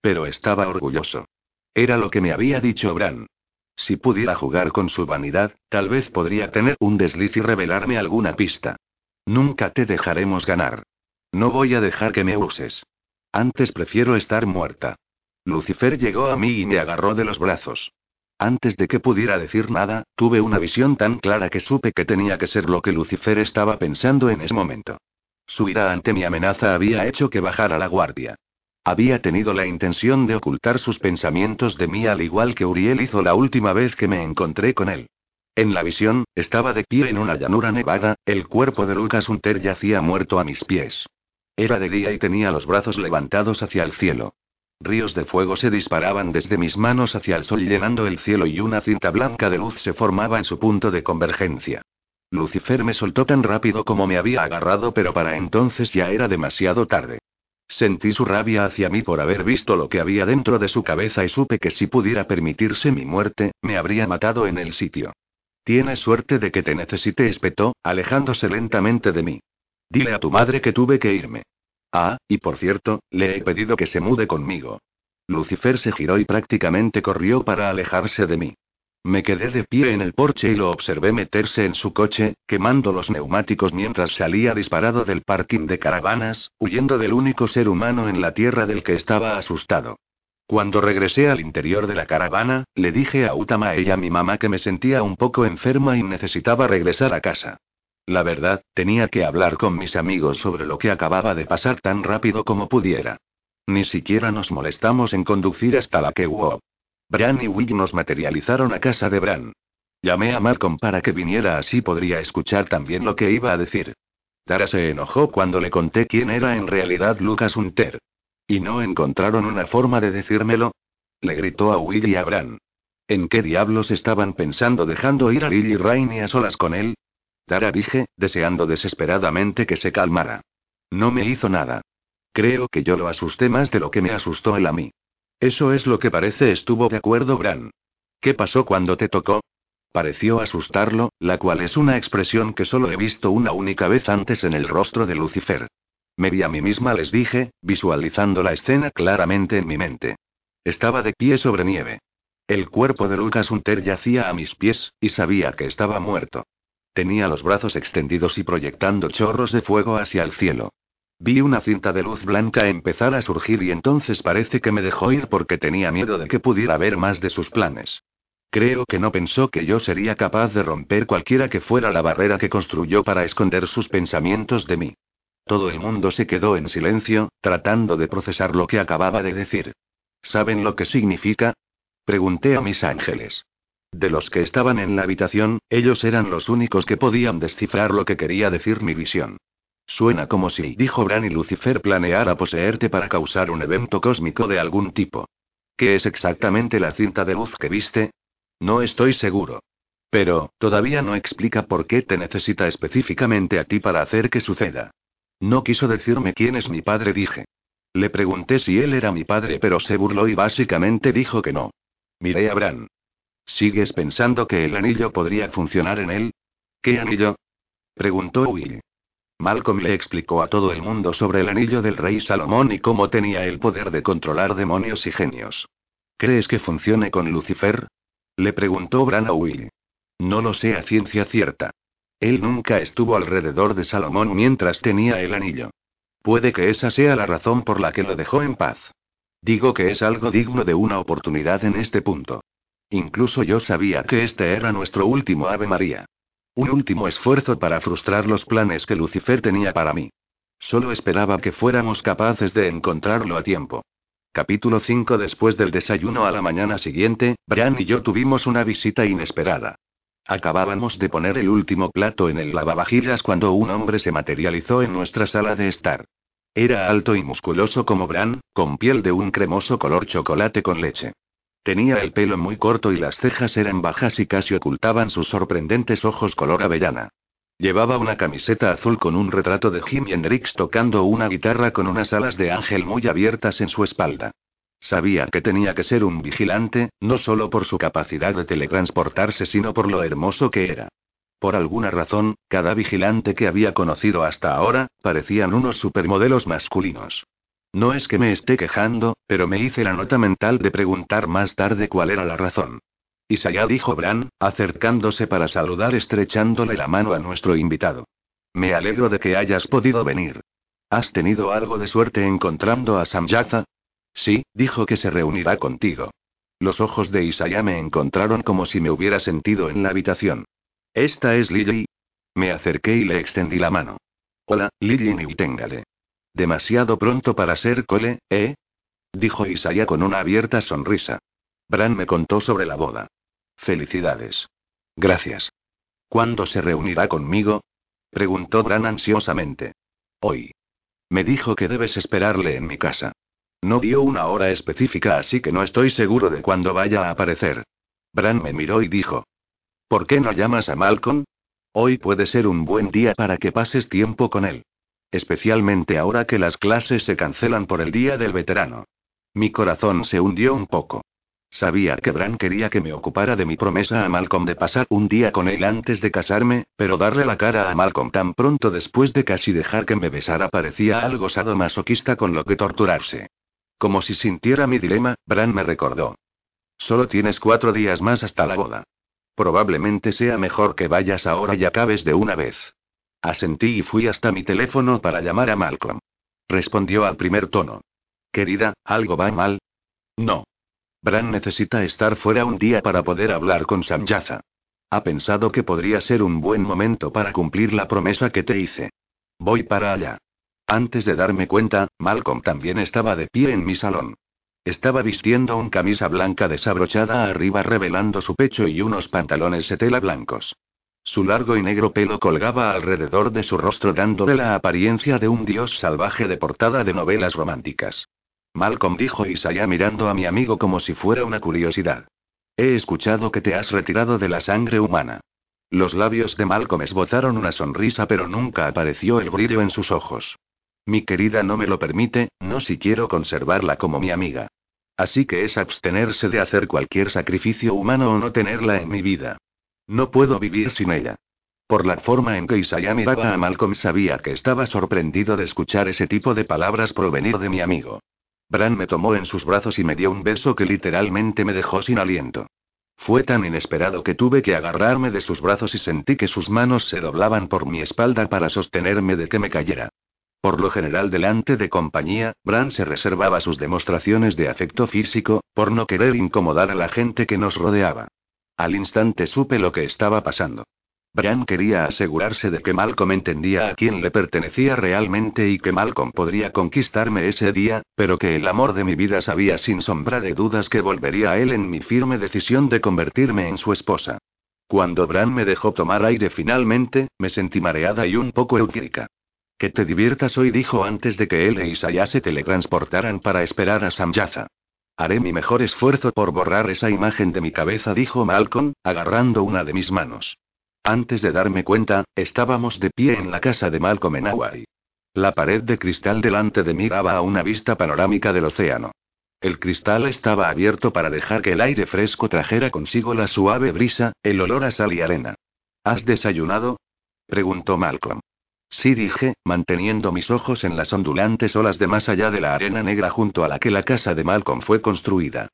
Pero estaba orgulloso. Era lo que me había dicho Bran. Si pudiera jugar con su vanidad, tal vez podría tener un desliz y revelarme alguna pista. Nunca te dejaremos ganar. No voy a dejar que me uses. Antes prefiero estar muerta. Lucifer llegó a mí y me agarró de los brazos. Antes de que pudiera decir nada, tuve una visión tan clara que supe que tenía que ser lo que Lucifer estaba pensando en ese momento. Su ira ante mi amenaza había hecho que bajara la guardia. Había tenido la intención de ocultar sus pensamientos de mí al igual que Uriel hizo la última vez que me encontré con él. En la visión, estaba de pie en una llanura nevada, el cuerpo de Lucas Hunter yacía muerto a mis pies. Era de día y tenía los brazos levantados hacia el cielo. Ríos de fuego se disparaban desde mis manos hacia el sol llenando el cielo y una cinta blanca de luz se formaba en su punto de convergencia. Lucifer me soltó tan rápido como me había agarrado, pero para entonces ya era demasiado tarde. Sentí su rabia hacia mí por haber visto lo que había dentro de su cabeza y supe que si pudiera permitirse mi muerte, me habría matado en el sitio. Tienes suerte de que te necesite, espetó, alejándose lentamente de mí. Dile a tu madre que tuve que irme. Ah, y por cierto, le he pedido que se mude conmigo. Lucifer se giró y prácticamente corrió para alejarse de mí. Me quedé de pie en el porche y lo observé meterse en su coche, quemando los neumáticos mientras salía disparado del parking de caravanas, huyendo del único ser humano en la tierra del que estaba asustado. Cuando regresé al interior de la caravana, le dije a Utama y a mi mamá que me sentía un poco enferma y necesitaba regresar a casa. La verdad, tenía que hablar con mis amigos sobre lo que acababa de pasar tan rápido como pudiera. Ni siquiera nos molestamos en conducir hasta la que Bran y Wig nos materializaron a casa de Bran. Llamé a Malcolm para que viniera así podría escuchar también lo que iba a decir. Tara se enojó cuando le conté quién era en realidad Lucas Hunter. ¿Y no encontraron una forma de decírmelo? Le gritó a Will y a Bran. ¿En qué diablos estaban pensando dejando ir a Lily Rainey a solas con él? Tara dije, deseando desesperadamente que se calmara. No me hizo nada. Creo que yo lo asusté más de lo que me asustó él a mí. Eso es lo que parece, estuvo de acuerdo Bran. ¿Qué pasó cuando te tocó? Pareció asustarlo, la cual es una expresión que solo he visto una única vez antes en el rostro de Lucifer. Me vi a mí misma, les dije, visualizando la escena claramente en mi mente. Estaba de pie sobre nieve. El cuerpo de Lucas Hunter yacía a mis pies, y sabía que estaba muerto. Tenía los brazos extendidos y proyectando chorros de fuego hacia el cielo. Vi una cinta de luz blanca empezar a surgir y entonces parece que me dejó ir porque tenía miedo de que pudiera ver más de sus planes. Creo que no pensó que yo sería capaz de romper cualquiera que fuera la barrera que construyó para esconder sus pensamientos de mí. Todo el mundo se quedó en silencio, tratando de procesar lo que acababa de decir. ¿Saben lo que significa? Pregunté a mis ángeles. De los que estaban en la habitación, ellos eran los únicos que podían descifrar lo que quería decir mi visión. Suena como si, dijo Bran y Lucifer, planeara poseerte para causar un evento cósmico de algún tipo. ¿Qué es exactamente la cinta de luz que viste? No estoy seguro. Pero, todavía no explica por qué te necesita específicamente a ti para hacer que suceda. No quiso decirme quién es mi padre, dije. Le pregunté si él era mi padre, pero se burló y básicamente dijo que no. Miré a Bran. ¿Sigues pensando que el anillo podría funcionar en él? ¿Qué anillo? preguntó Will. Malcolm le explicó a todo el mundo sobre el anillo del rey Salomón y cómo tenía el poder de controlar demonios y genios. ¿Crees que funcione con Lucifer? Le preguntó Bran a. No lo sé a ciencia cierta. Él nunca estuvo alrededor de Salomón mientras tenía el anillo. Puede que esa sea la razón por la que lo dejó en paz. Digo que es algo digno de una oportunidad en este punto. Incluso yo sabía que este era nuestro último Ave María. Un último esfuerzo para frustrar los planes que Lucifer tenía para mí. Solo esperaba que fuéramos capaces de encontrarlo a tiempo. Capítulo 5 Después del desayuno a la mañana siguiente, Brian y yo tuvimos una visita inesperada. Acabábamos de poner el último plato en el lavavajillas cuando un hombre se materializó en nuestra sala de estar. Era alto y musculoso como Bran, con piel de un cremoso color chocolate con leche. Tenía el pelo muy corto y las cejas eran bajas y casi ocultaban sus sorprendentes ojos color avellana. Llevaba una camiseta azul con un retrato de Jimi Hendrix tocando una guitarra con unas alas de ángel muy abiertas en su espalda. Sabía que tenía que ser un vigilante, no solo por su capacidad de teletransportarse, sino por lo hermoso que era. Por alguna razón, cada vigilante que había conocido hasta ahora, parecían unos supermodelos masculinos. No es que me esté quejando, pero me hice la nota mental de preguntar más tarde cuál era la razón. Isaiah dijo Bran, acercándose para saludar estrechándole la mano a nuestro invitado. Me alegro de que hayas podido venir. ¿Has tenido algo de suerte encontrando a Samyatha? Sí, dijo que se reunirá contigo. Los ojos de Isaiah me encontraron como si me hubiera sentido en la habitación. Esta es Lily. Me acerqué y le extendí la mano. Hola, Lily Nightingale. Demasiado pronto para ser cole, ¿eh? Dijo Isaiah con una abierta sonrisa. Bran me contó sobre la boda. Felicidades. Gracias. ¿Cuándo se reunirá conmigo? Preguntó Bran ansiosamente. Hoy. Me dijo que debes esperarle en mi casa. No dio una hora específica, así que no estoy seguro de cuándo vaya a aparecer. Bran me miró y dijo. ¿Por qué no llamas a Malcolm? Hoy puede ser un buen día para que pases tiempo con él. Especialmente ahora que las clases se cancelan por el Día del Veterano. Mi corazón se hundió un poco. Sabía que Bran quería que me ocupara de mi promesa a Malcolm de pasar un día con él antes de casarme, pero darle la cara a Malcolm tan pronto después de casi dejar que me besara parecía algo sadomasoquista con lo que torturarse. Como si sintiera mi dilema, Bran me recordó. Solo tienes cuatro días más hasta la boda. Probablemente sea mejor que vayas ahora y acabes de una vez. Asentí y fui hasta mi teléfono para llamar a Malcolm. Respondió al primer tono. Querida, ¿algo va mal? No. Bran necesita estar fuera un día para poder hablar con Samyaza. Ha pensado que podría ser un buen momento para cumplir la promesa que te hice. Voy para allá. Antes de darme cuenta, Malcolm también estaba de pie en mi salón. Estaba vistiendo un camisa blanca desabrochada arriba revelando su pecho y unos pantalones de tela blancos. Su largo y negro pelo colgaba alrededor de su rostro dándole la apariencia de un dios salvaje de portada de novelas románticas. Malcolm dijo Isaiah mirando a mi amigo como si fuera una curiosidad. He escuchado que te has retirado de la sangre humana. Los labios de Malcolm esbozaron una sonrisa pero nunca apareció el brillo en sus ojos. Mi querida no me lo permite, no si quiero conservarla como mi amiga. Así que es abstenerse de hacer cualquier sacrificio humano o no tenerla en mi vida. No puedo vivir sin ella. Por la forma en que Isaiah miraba a Malcolm sabía que estaba sorprendido de escuchar ese tipo de palabras provenir de mi amigo. Bran me tomó en sus brazos y me dio un beso que literalmente me dejó sin aliento. Fue tan inesperado que tuve que agarrarme de sus brazos y sentí que sus manos se doblaban por mi espalda para sostenerme de que me cayera. Por lo general delante de compañía, Bran se reservaba sus demostraciones de afecto físico, por no querer incomodar a la gente que nos rodeaba. Al instante supe lo que estaba pasando. Brian quería asegurarse de que Malcolm entendía a quién le pertenecía realmente y que Malcolm podría conquistarme ese día, pero que el amor de mi vida sabía sin sombra de dudas que volvería a él en mi firme decisión de convertirme en su esposa. Cuando Bran me dejó tomar aire finalmente, me sentí mareada y un poco eufórica. Que te diviertas hoy, dijo antes de que él e Isaiah se teletransportaran para esperar a Samyaza. Haré mi mejor esfuerzo por borrar esa imagen de mi cabeza, dijo Malcolm, agarrando una de mis manos. Antes de darme cuenta, estábamos de pie en la casa de Malcolm en Hawaii. La pared de cristal delante de mí daba a una vista panorámica del océano. El cristal estaba abierto para dejar que el aire fresco trajera consigo la suave brisa, el olor a sal y arena. ¿Has desayunado? preguntó Malcolm. Sí dije, manteniendo mis ojos en las ondulantes olas de más allá de la arena negra junto a la que la casa de Malcolm fue construida.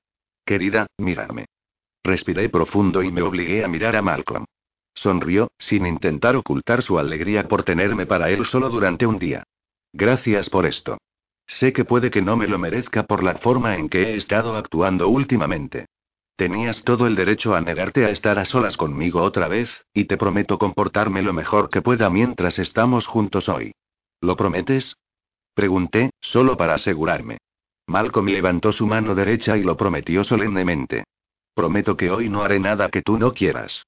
Querida, mírame. Respiré profundo y me obligué a mirar a Malcolm. Sonrió, sin intentar ocultar su alegría por tenerme para él solo durante un día. Gracias por esto. Sé que puede que no me lo merezca por la forma en que he estado actuando últimamente. Tenías todo el derecho a negarte a estar a solas conmigo otra vez, y te prometo comportarme lo mejor que pueda mientras estamos juntos hoy. ¿Lo prometes? Pregunté, solo para asegurarme. Malcolm levantó su mano derecha y lo prometió solemnemente. Prometo que hoy no haré nada que tú no quieras.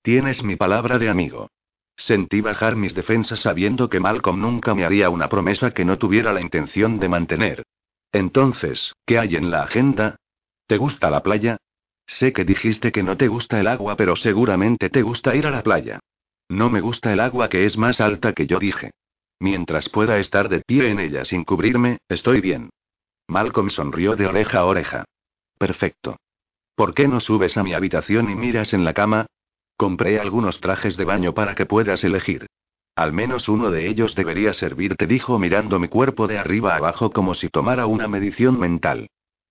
Tienes mi palabra de amigo. Sentí bajar mis defensas sabiendo que Malcolm nunca me haría una promesa que no tuviera la intención de mantener. Entonces, ¿qué hay en la agenda? ¿Te gusta la playa? Sé que dijiste que no te gusta el agua, pero seguramente te gusta ir a la playa. No me gusta el agua que es más alta que yo dije. Mientras pueda estar de pie en ella sin cubrirme, estoy bien. Malcolm sonrió de oreja a oreja. Perfecto. ¿Por qué no subes a mi habitación y miras en la cama? Compré algunos trajes de baño para que puedas elegir. Al menos uno de ellos debería servirte, dijo mirando mi cuerpo de arriba abajo como si tomara una medición mental.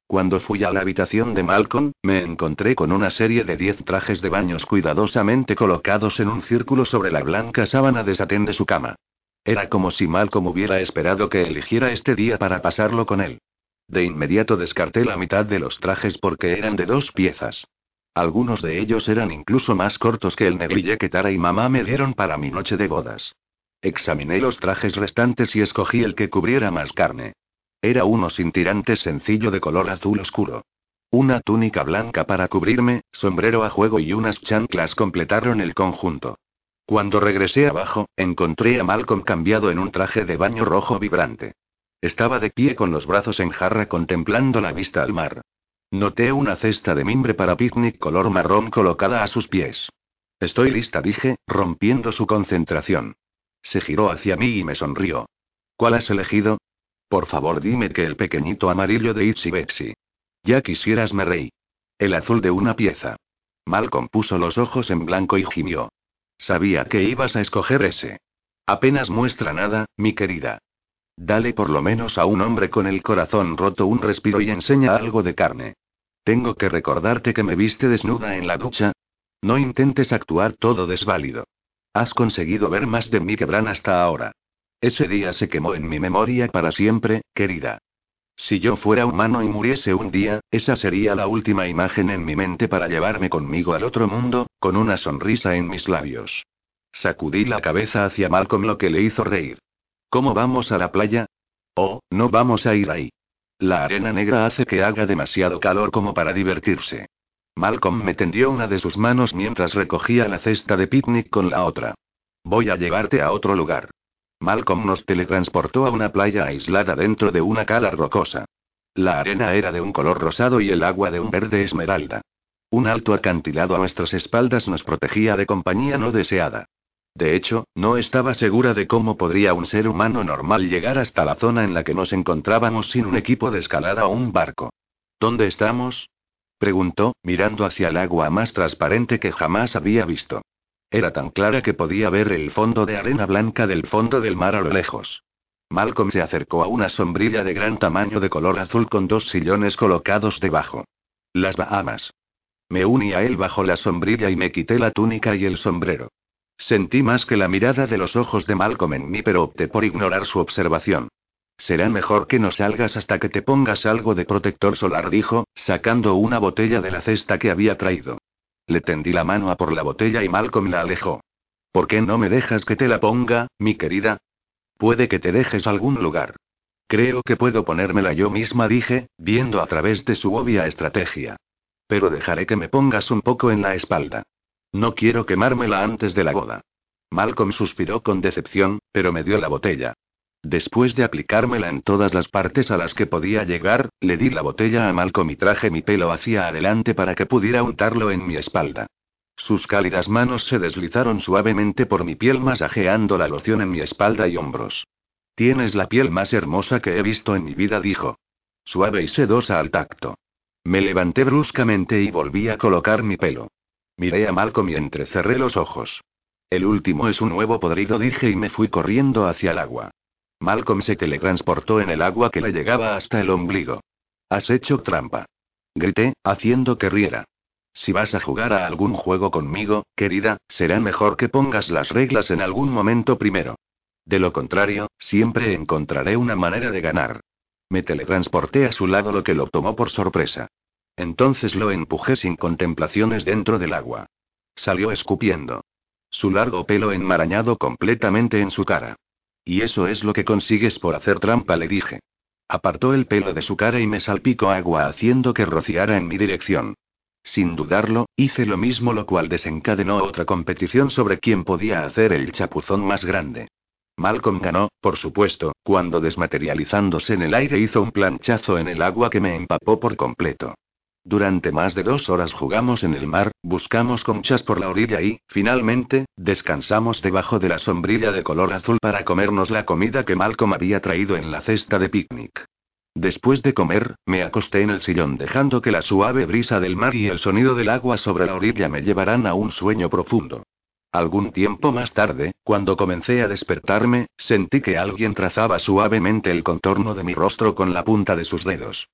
Cuando fui a la habitación de Malcolm, me encontré con una serie de diez trajes de baños cuidadosamente colocados en un círculo sobre la blanca sábana de satén de su cama. Era como si Malcolm hubiera esperado que eligiera este día para pasarlo con él. De inmediato descarté la mitad de los trajes porque eran de dos piezas. Algunos de ellos eran incluso más cortos que el neglige que Tara y mamá me dieron para mi noche de bodas. Examiné los trajes restantes y escogí el que cubriera más carne. Era uno sin tirantes sencillo de color azul oscuro. Una túnica blanca para cubrirme, sombrero a juego y unas chanclas completaron el conjunto. Cuando regresé abajo, encontré a Malcolm cambiado en un traje de baño rojo vibrante. Estaba de pie con los brazos en jarra contemplando la vista al mar. Noté una cesta de mimbre para picnic color marrón colocada a sus pies. Estoy lista, dije, rompiendo su concentración. Se giró hacia mí y me sonrió. ¿Cuál has elegido? Por favor, dime que el pequeñito amarillo de Itsy Betsy. Ya quisieras, me reí. El azul de una pieza. Malcolm puso los ojos en blanco y gimió. Sabía que ibas a escoger ese. Apenas muestra nada, mi querida. Dale por lo menos a un hombre con el corazón roto un respiro y enseña algo de carne. Tengo que recordarte que me viste desnuda en la ducha. No intentes actuar todo desválido. Has conseguido ver más de mí que Bran hasta ahora. Ese día se quemó en mi memoria para siempre, querida. Si yo fuera humano y muriese un día, esa sería la última imagen en mi mente para llevarme conmigo al otro mundo, con una sonrisa en mis labios. Sacudí la cabeza hacia Malcolm lo que le hizo reír. ¿Cómo vamos a la playa? Oh, no vamos a ir ahí. La arena negra hace que haga demasiado calor como para divertirse. Malcolm me tendió una de sus manos mientras recogía la cesta de picnic con la otra. Voy a llevarte a otro lugar. Malcolm nos teletransportó a una playa aislada dentro de una cala rocosa. La arena era de un color rosado y el agua de un verde esmeralda. Un alto acantilado a nuestras espaldas nos protegía de compañía no deseada. De hecho, no estaba segura de cómo podría un ser humano normal llegar hasta la zona en la que nos encontrábamos sin un equipo de escalada o un barco. ¿Dónde estamos? preguntó, mirando hacia el agua más transparente que jamás había visto. Era tan clara que podía ver el fondo de arena blanca del fondo del mar a lo lejos. Malcolm se acercó a una sombrilla de gran tamaño de color azul con dos sillones colocados debajo. Las Bahamas. Me uní a él bajo la sombrilla y me quité la túnica y el sombrero. Sentí más que la mirada de los ojos de Malcolm en mí, pero opté por ignorar su observación. Será mejor que no salgas hasta que te pongas algo de protector solar, dijo, sacando una botella de la cesta que había traído. Le tendí la mano a por la botella y Malcolm la alejó. ¿Por qué no me dejas que te la ponga, mi querida? Puede que te dejes algún lugar. Creo que puedo ponérmela yo misma, dije, viendo a través de su obvia estrategia. Pero dejaré que me pongas un poco en la espalda. No quiero quemármela antes de la boda. Malcolm suspiró con decepción, pero me dio la botella. Después de aplicármela en todas las partes a las que podía llegar, le di la botella a Malcolm y traje mi pelo hacia adelante para que pudiera untarlo en mi espalda. Sus cálidas manos se deslizaron suavemente por mi piel masajeando la loción en mi espalda y hombros. Tienes la piel más hermosa que he visto en mi vida, dijo. Suave y sedosa al tacto. Me levanté bruscamente y volví a colocar mi pelo. Miré a Malcolm y entrecerré los ojos. El último es un huevo podrido, dije y me fui corriendo hacia el agua. Malcolm se teletransportó en el agua que le llegaba hasta el ombligo. Has hecho trampa. Grité, haciendo que riera. Si vas a jugar a algún juego conmigo, querida, será mejor que pongas las reglas en algún momento primero. De lo contrario, siempre encontraré una manera de ganar. Me teletransporté a su lado, lo que lo tomó por sorpresa. Entonces lo empujé sin contemplaciones dentro del agua. Salió escupiendo. Su largo pelo enmarañado completamente en su cara. Y eso es lo que consigues por hacer trampa, le dije. Apartó el pelo de su cara y me salpicó agua haciendo que rociara en mi dirección. Sin dudarlo, hice lo mismo lo cual desencadenó otra competición sobre quién podía hacer el chapuzón más grande. Malcolm ganó, por supuesto, cuando desmaterializándose en el aire hizo un planchazo en el agua que me empapó por completo. Durante más de dos horas jugamos en el mar, buscamos conchas por la orilla y, finalmente, descansamos debajo de la sombrilla de color azul para comernos la comida que Malcolm había traído en la cesta de picnic. Después de comer, me acosté en el sillón dejando que la suave brisa del mar y el sonido del agua sobre la orilla me llevaran a un sueño profundo. Algún tiempo más tarde, cuando comencé a despertarme, sentí que alguien trazaba suavemente el contorno de mi rostro con la punta de sus dedos.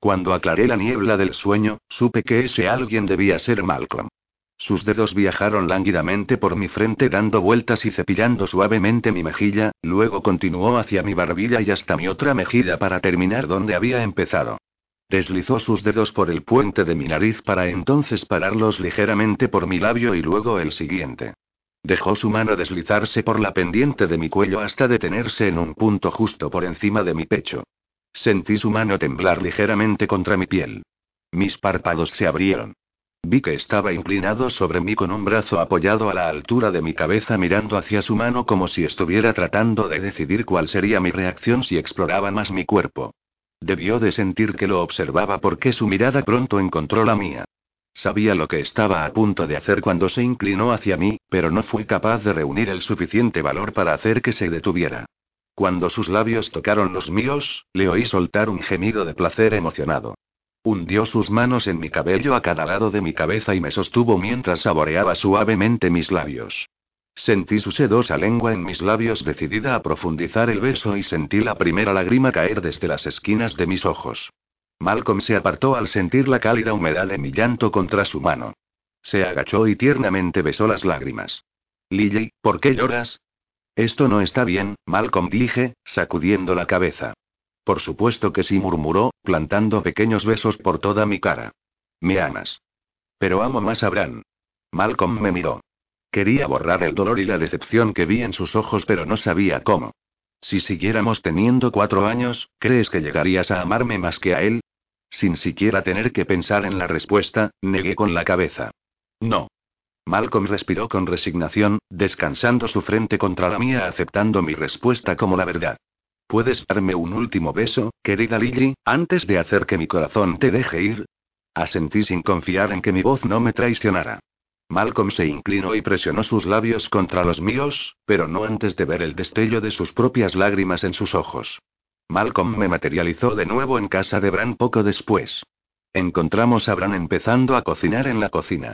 Cuando aclaré la niebla del sueño, supe que ese alguien debía ser Malcolm. Sus dedos viajaron lánguidamente por mi frente dando vueltas y cepillando suavemente mi mejilla, luego continuó hacia mi barbilla y hasta mi otra mejilla para terminar donde había empezado. Deslizó sus dedos por el puente de mi nariz para entonces pararlos ligeramente por mi labio y luego el siguiente. Dejó su mano deslizarse por la pendiente de mi cuello hasta detenerse en un punto justo por encima de mi pecho. Sentí su mano temblar ligeramente contra mi piel. Mis párpados se abrieron. Vi que estaba inclinado sobre mí con un brazo apoyado a la altura de mi cabeza mirando hacia su mano como si estuviera tratando de decidir cuál sería mi reacción si exploraba más mi cuerpo. Debió de sentir que lo observaba porque su mirada pronto encontró la mía. Sabía lo que estaba a punto de hacer cuando se inclinó hacia mí, pero no fui capaz de reunir el suficiente valor para hacer que se detuviera. Cuando sus labios tocaron los míos, le oí soltar un gemido de placer emocionado. Hundió sus manos en mi cabello a cada lado de mi cabeza y me sostuvo mientras saboreaba suavemente mis labios. Sentí su sedosa lengua en mis labios decidida a profundizar el beso y sentí la primera lágrima caer desde las esquinas de mis ojos. Malcolm se apartó al sentir la cálida humedad de mi llanto contra su mano. Se agachó y tiernamente besó las lágrimas. Lily, ¿por qué lloras? Esto no está bien, Malcolm dije, sacudiendo la cabeza. Por supuesto que sí, murmuró, plantando pequeños besos por toda mi cara. Me amas. Pero amo más a Bran. Malcolm me miró. Quería borrar el dolor y la decepción que vi en sus ojos, pero no sabía cómo. Si siguiéramos teniendo cuatro años, ¿crees que llegarías a amarme más que a él? Sin siquiera tener que pensar en la respuesta, negué con la cabeza. No. Malcolm respiró con resignación, descansando su frente contra la mía, aceptando mi respuesta como la verdad. ¿Puedes darme un último beso, querida Lily, antes de hacer que mi corazón te deje ir? Asentí sin confiar en que mi voz no me traicionara. Malcolm se inclinó y presionó sus labios contra los míos, pero no antes de ver el destello de sus propias lágrimas en sus ojos. Malcolm me materializó de nuevo en casa de Bran poco después. Encontramos a Bran empezando a cocinar en la cocina.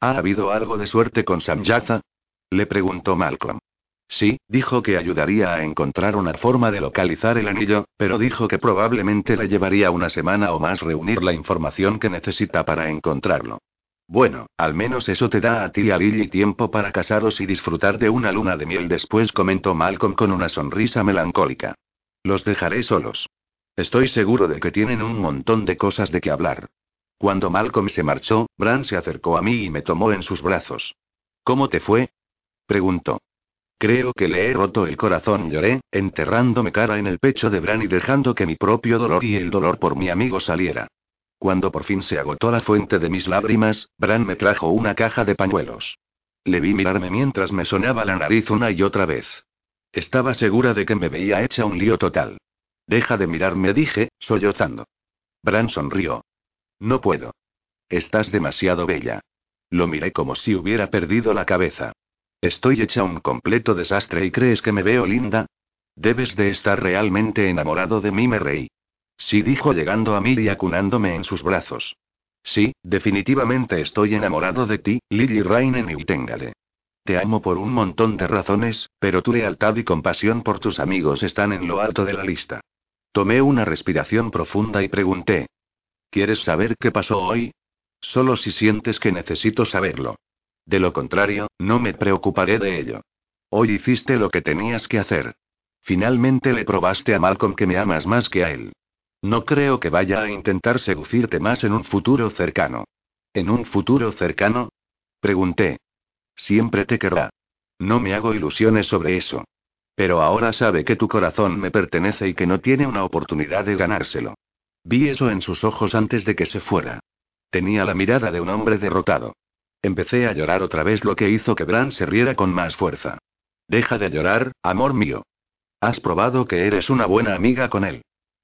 ¿Ha habido algo de suerte con Samyatha? Le preguntó Malcolm. Sí, dijo que ayudaría a encontrar una forma de localizar el anillo, pero dijo que probablemente le llevaría una semana o más reunir la información que necesita para encontrarlo. Bueno, al menos eso te da a ti y a Lily tiempo para casaros y disfrutar de una luna de miel después, comentó Malcolm con una sonrisa melancólica. Los dejaré solos. Estoy seguro de que tienen un montón de cosas de que hablar. Cuando Malcolm se marchó, Bran se acercó a mí y me tomó en sus brazos. ¿Cómo te fue? preguntó. Creo que le he roto el corazón, lloré, enterrándome cara en el pecho de Bran y dejando que mi propio dolor y el dolor por mi amigo saliera. Cuando por fin se agotó la fuente de mis lágrimas, Bran me trajo una caja de pañuelos. Le vi mirarme mientras me sonaba la nariz una y otra vez. Estaba segura de que me veía hecha un lío total. Deja de mirarme, dije, sollozando. Bran sonrió. No puedo. Estás demasiado bella. Lo miré como si hubiera perdido la cabeza. Estoy hecha un completo desastre y crees que me veo linda. Debes de estar realmente enamorado de mí, me reí. Sí, dijo llegando a mí y acunándome en sus brazos. Sí, definitivamente estoy enamorado de ti, Lily Rainen y Utengale. Te amo por un montón de razones, pero tu lealtad y compasión por tus amigos están en lo alto de la lista. Tomé una respiración profunda y pregunté. ¿Quieres saber qué pasó hoy? Solo si sientes que necesito saberlo. De lo contrario, no me preocuparé de ello. Hoy hiciste lo que tenías que hacer. Finalmente le probaste a Malcolm que me amas más que a él. No creo que vaya a intentar seducirte más en un futuro cercano. ¿En un futuro cercano? Pregunté. Siempre te querrá. No me hago ilusiones sobre eso. Pero ahora sabe que tu corazón me pertenece y que no tiene una oportunidad de ganárselo. Vi eso en sus ojos antes de que se fuera. Tenía la mirada de un hombre derrotado. Empecé a llorar otra vez, lo que hizo que Bran se riera con más fuerza. Deja de llorar, amor mío. Has probado que eres una buena amiga con él.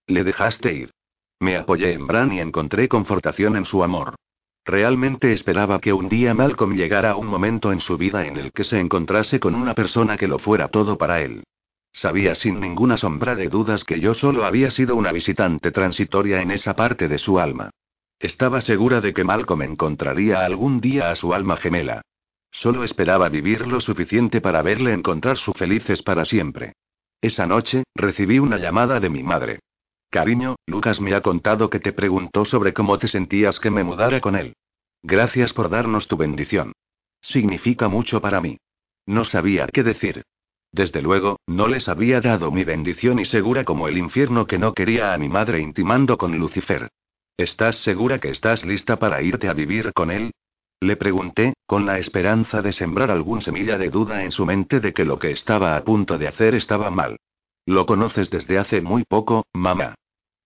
Le dejaste ir. Me apoyé en Bran y encontré confortación en su amor. Realmente esperaba que un día Malcolm llegara a un momento en su vida en el que se encontrase con una persona que lo fuera todo para él. Sabía sin ninguna sombra de dudas que yo solo había sido una visitante transitoria en esa parte de su alma. Estaba segura de que Malcolm encontraría algún día a su alma gemela. Solo esperaba vivir lo suficiente para verle encontrar su felices para siempre. Esa noche, recibí una llamada de mi madre. Cariño, Lucas me ha contado que te preguntó sobre cómo te sentías que me mudara con él. Gracias por darnos tu bendición. Significa mucho para mí. No sabía qué decir. Desde luego, no les había dado mi bendición y segura como el infierno que no quería a mi madre intimando con Lucifer. ¿Estás segura que estás lista para irte a vivir con él? Le pregunté, con la esperanza de sembrar algún semilla de duda en su mente de que lo que estaba a punto de hacer estaba mal. Lo conoces desde hace muy poco, mamá.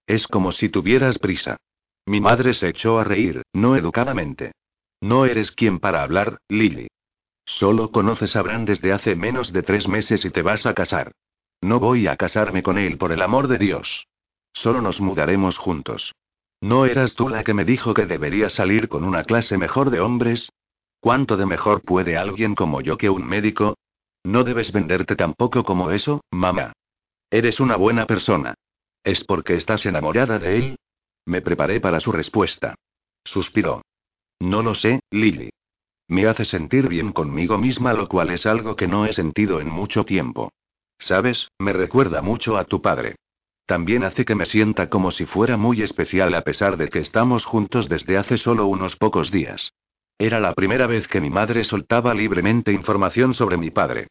Es como si tuvieras prisa. Mi madre se echó a reír, no educadamente. No eres quien para hablar, Lily. Solo conoces a Bran desde hace menos de tres meses y te vas a casar. No voy a casarme con él por el amor de Dios. Solo nos mudaremos juntos. ¿No eras tú la que me dijo que debería salir con una clase mejor de hombres? ¿Cuánto de mejor puede alguien como yo que un médico? No debes venderte tampoco como eso, mamá. Eres una buena persona. ¿Es porque estás enamorada de él? Me preparé para su respuesta. Suspiró. No lo sé, Lily. Me hace sentir bien conmigo misma, lo cual es algo que no he sentido en mucho tiempo. Sabes, me recuerda mucho a tu padre. También hace que me sienta como si fuera muy especial a pesar de que estamos juntos desde hace solo unos pocos días. Era la primera vez que mi madre soltaba libremente información sobre mi padre.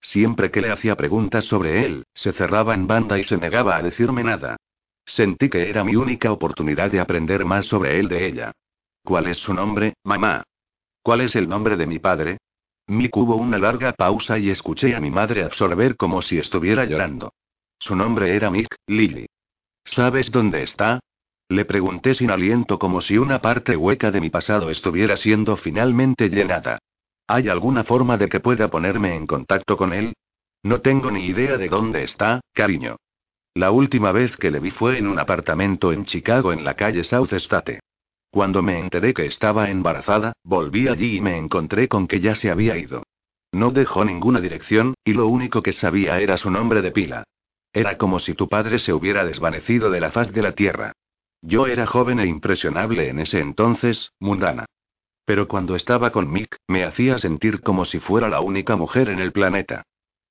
Siempre que le hacía preguntas sobre él, se cerraba en banda y se negaba a decirme nada. Sentí que era mi única oportunidad de aprender más sobre él de ella. ¿Cuál es su nombre, mamá? ¿Cuál es el nombre de mi padre? Mick hubo una larga pausa y escuché a mi madre absorber como si estuviera llorando. Su nombre era Mick, Lily. ¿Sabes dónde está? Le pregunté sin aliento como si una parte hueca de mi pasado estuviera siendo finalmente llenada. ¿Hay alguna forma de que pueda ponerme en contacto con él? No tengo ni idea de dónde está, cariño. La última vez que le vi fue en un apartamento en Chicago en la calle South State. Cuando me enteré que estaba embarazada, volví allí y me encontré con que ya se había ido. No dejó ninguna dirección, y lo único que sabía era su nombre de pila. Era como si tu padre se hubiera desvanecido de la faz de la tierra. Yo era joven e impresionable en ese entonces, mundana. Pero cuando estaba con Mick, me hacía sentir como si fuera la única mujer en el planeta.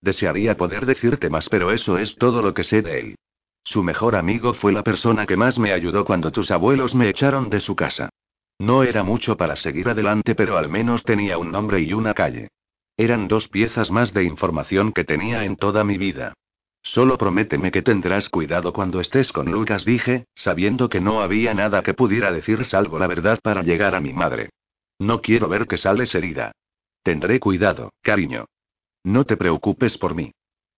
Desearía poder decirte más, pero eso es todo lo que sé de él. Su mejor amigo fue la persona que más me ayudó cuando tus abuelos me echaron de su casa. No era mucho para seguir adelante, pero al menos tenía un nombre y una calle. Eran dos piezas más de información que tenía en toda mi vida. Solo prométeme que tendrás cuidado cuando estés con Lucas, dije, sabiendo que no había nada que pudiera decir salvo la verdad para llegar a mi madre. No quiero ver que sales herida. Tendré cuidado, cariño. No te preocupes por mí.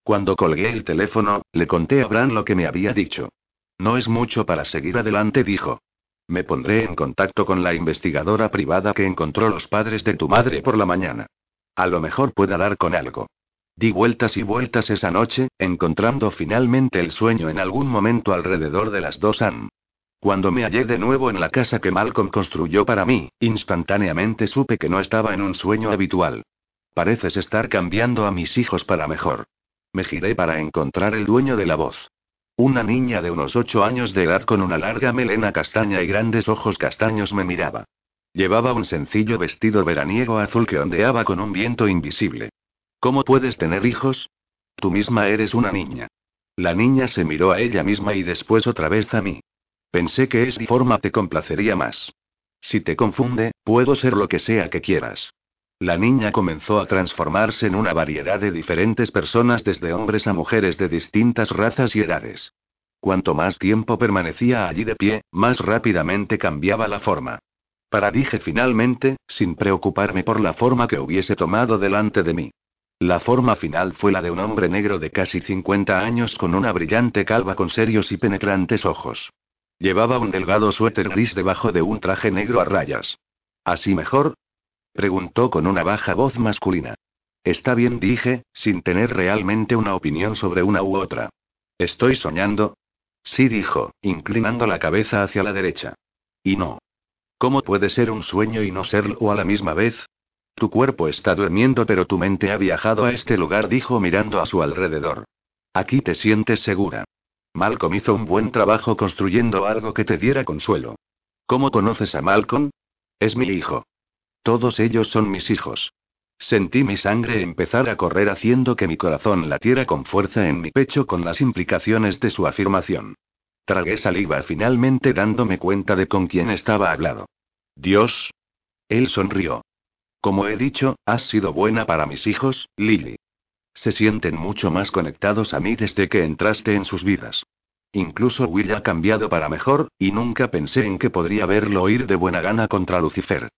Cuando colgué el teléfono, le conté a Bran lo que me había dicho. No es mucho para seguir adelante, dijo. Me pondré en contacto con la investigadora privada que encontró los padres de tu madre por la mañana. A lo mejor pueda dar con algo. Di vueltas y vueltas esa noche, encontrando finalmente el sueño en algún momento alrededor de las dos am. Cuando me hallé de nuevo en la casa que Malcolm construyó para mí, instantáneamente supe que no estaba en un sueño habitual. Pareces estar cambiando a mis hijos para mejor. Me giré para encontrar el dueño de la voz. Una niña de unos ocho años de edad con una larga melena castaña y grandes ojos castaños me miraba. Llevaba un sencillo vestido veraniego azul que ondeaba con un viento invisible. ¿Cómo puedes tener hijos? Tú misma eres una niña. La niña se miró a ella misma y después otra vez a mí. Pensé que esa forma te complacería más. Si te confunde, puedo ser lo que sea que quieras. La niña comenzó a transformarse en una variedad de diferentes personas desde hombres a mujeres de distintas razas y edades. Cuanto más tiempo permanecía allí de pie, más rápidamente cambiaba la forma. Para dije finalmente, sin preocuparme por la forma que hubiese tomado delante de mí. La forma final fue la de un hombre negro de casi 50 años con una brillante calva con serios y penetrantes ojos. Llevaba un delgado suéter gris debajo de un traje negro a rayas. ¿Así mejor? Preguntó con una baja voz masculina. Está bien, dije, sin tener realmente una opinión sobre una u otra. ¿Estoy soñando? Sí, dijo, inclinando la cabeza hacia la derecha. Y no. ¿Cómo puede ser un sueño y no serlo a la misma vez? Tu cuerpo está durmiendo, pero tu mente ha viajado a este lugar, dijo mirando a su alrededor. Aquí te sientes segura. Malcolm hizo un buen trabajo construyendo algo que te diera consuelo. ¿Cómo conoces a Malcolm? Es mi hijo. Todos ellos son mis hijos. Sentí mi sangre empezar a correr haciendo que mi corazón latiera con fuerza en mi pecho con las implicaciones de su afirmación. Tragué saliva finalmente dándome cuenta de con quién estaba hablado. Dios. Él sonrió. Como he dicho, has sido buena para mis hijos, Lily. Se sienten mucho más conectados a mí desde que entraste en sus vidas. Incluso Will ha cambiado para mejor, y nunca pensé en que podría verlo ir de buena gana contra Lucifer.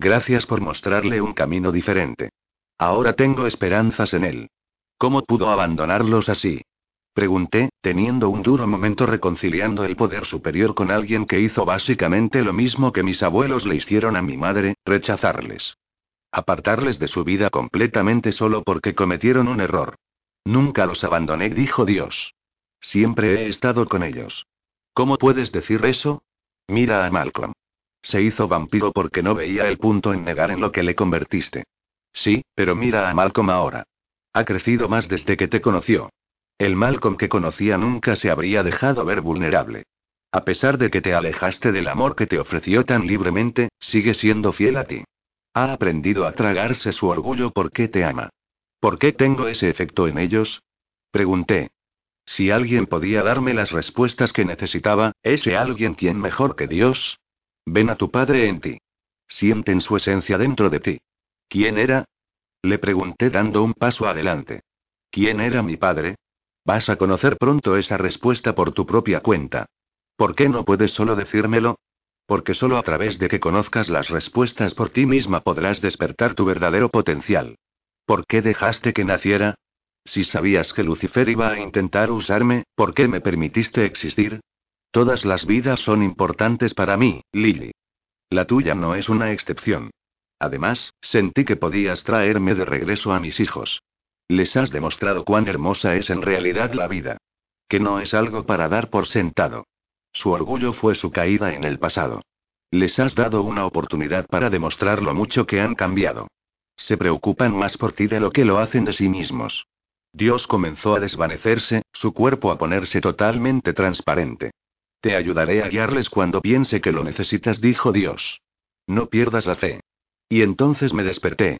Gracias por mostrarle un camino diferente. Ahora tengo esperanzas en él. ¿Cómo pudo abandonarlos así? Pregunté, teniendo un duro momento reconciliando el poder superior con alguien que hizo básicamente lo mismo que mis abuelos le hicieron a mi madre, rechazarles. Apartarles de su vida completamente solo porque cometieron un error. Nunca los abandoné, dijo Dios. Siempre he estado con ellos. ¿Cómo puedes decir eso? Mira a Malcolm. Se hizo vampiro porque no veía el punto en negar en lo que le convertiste. Sí, pero mira a Malcolm ahora. Ha crecido más desde que te conoció. El Malcolm que conocía nunca se habría dejado ver vulnerable. A pesar de que te alejaste del amor que te ofreció tan libremente, sigue siendo fiel a ti. Ha aprendido a tragarse su orgullo porque te ama. ¿Por qué tengo ese efecto en ellos? Pregunté. Si alguien podía darme las respuestas que necesitaba, ¿ese alguien quien mejor que Dios? Ven a tu padre en ti. Sienten su esencia dentro de ti. ¿Quién era? Le pregunté dando un paso adelante. ¿Quién era mi padre? Vas a conocer pronto esa respuesta por tu propia cuenta. ¿Por qué no puedes solo decírmelo? Porque solo a través de que conozcas las respuestas por ti misma podrás despertar tu verdadero potencial. ¿Por qué dejaste que naciera? Si sabías que Lucifer iba a intentar usarme, ¿por qué me permitiste existir? Todas las vidas son importantes para mí, Lily. La tuya no es una excepción. Además, sentí que podías traerme de regreso a mis hijos. Les has demostrado cuán hermosa es en realidad la vida. Que no es algo para dar por sentado. Su orgullo fue su caída en el pasado. Les has dado una oportunidad para demostrar lo mucho que han cambiado. Se preocupan más por ti de lo que lo hacen de sí mismos. Dios comenzó a desvanecerse, su cuerpo a ponerse totalmente transparente. Te ayudaré a guiarles cuando piense que lo necesitas, dijo Dios. No pierdas la fe. Y entonces me desperté,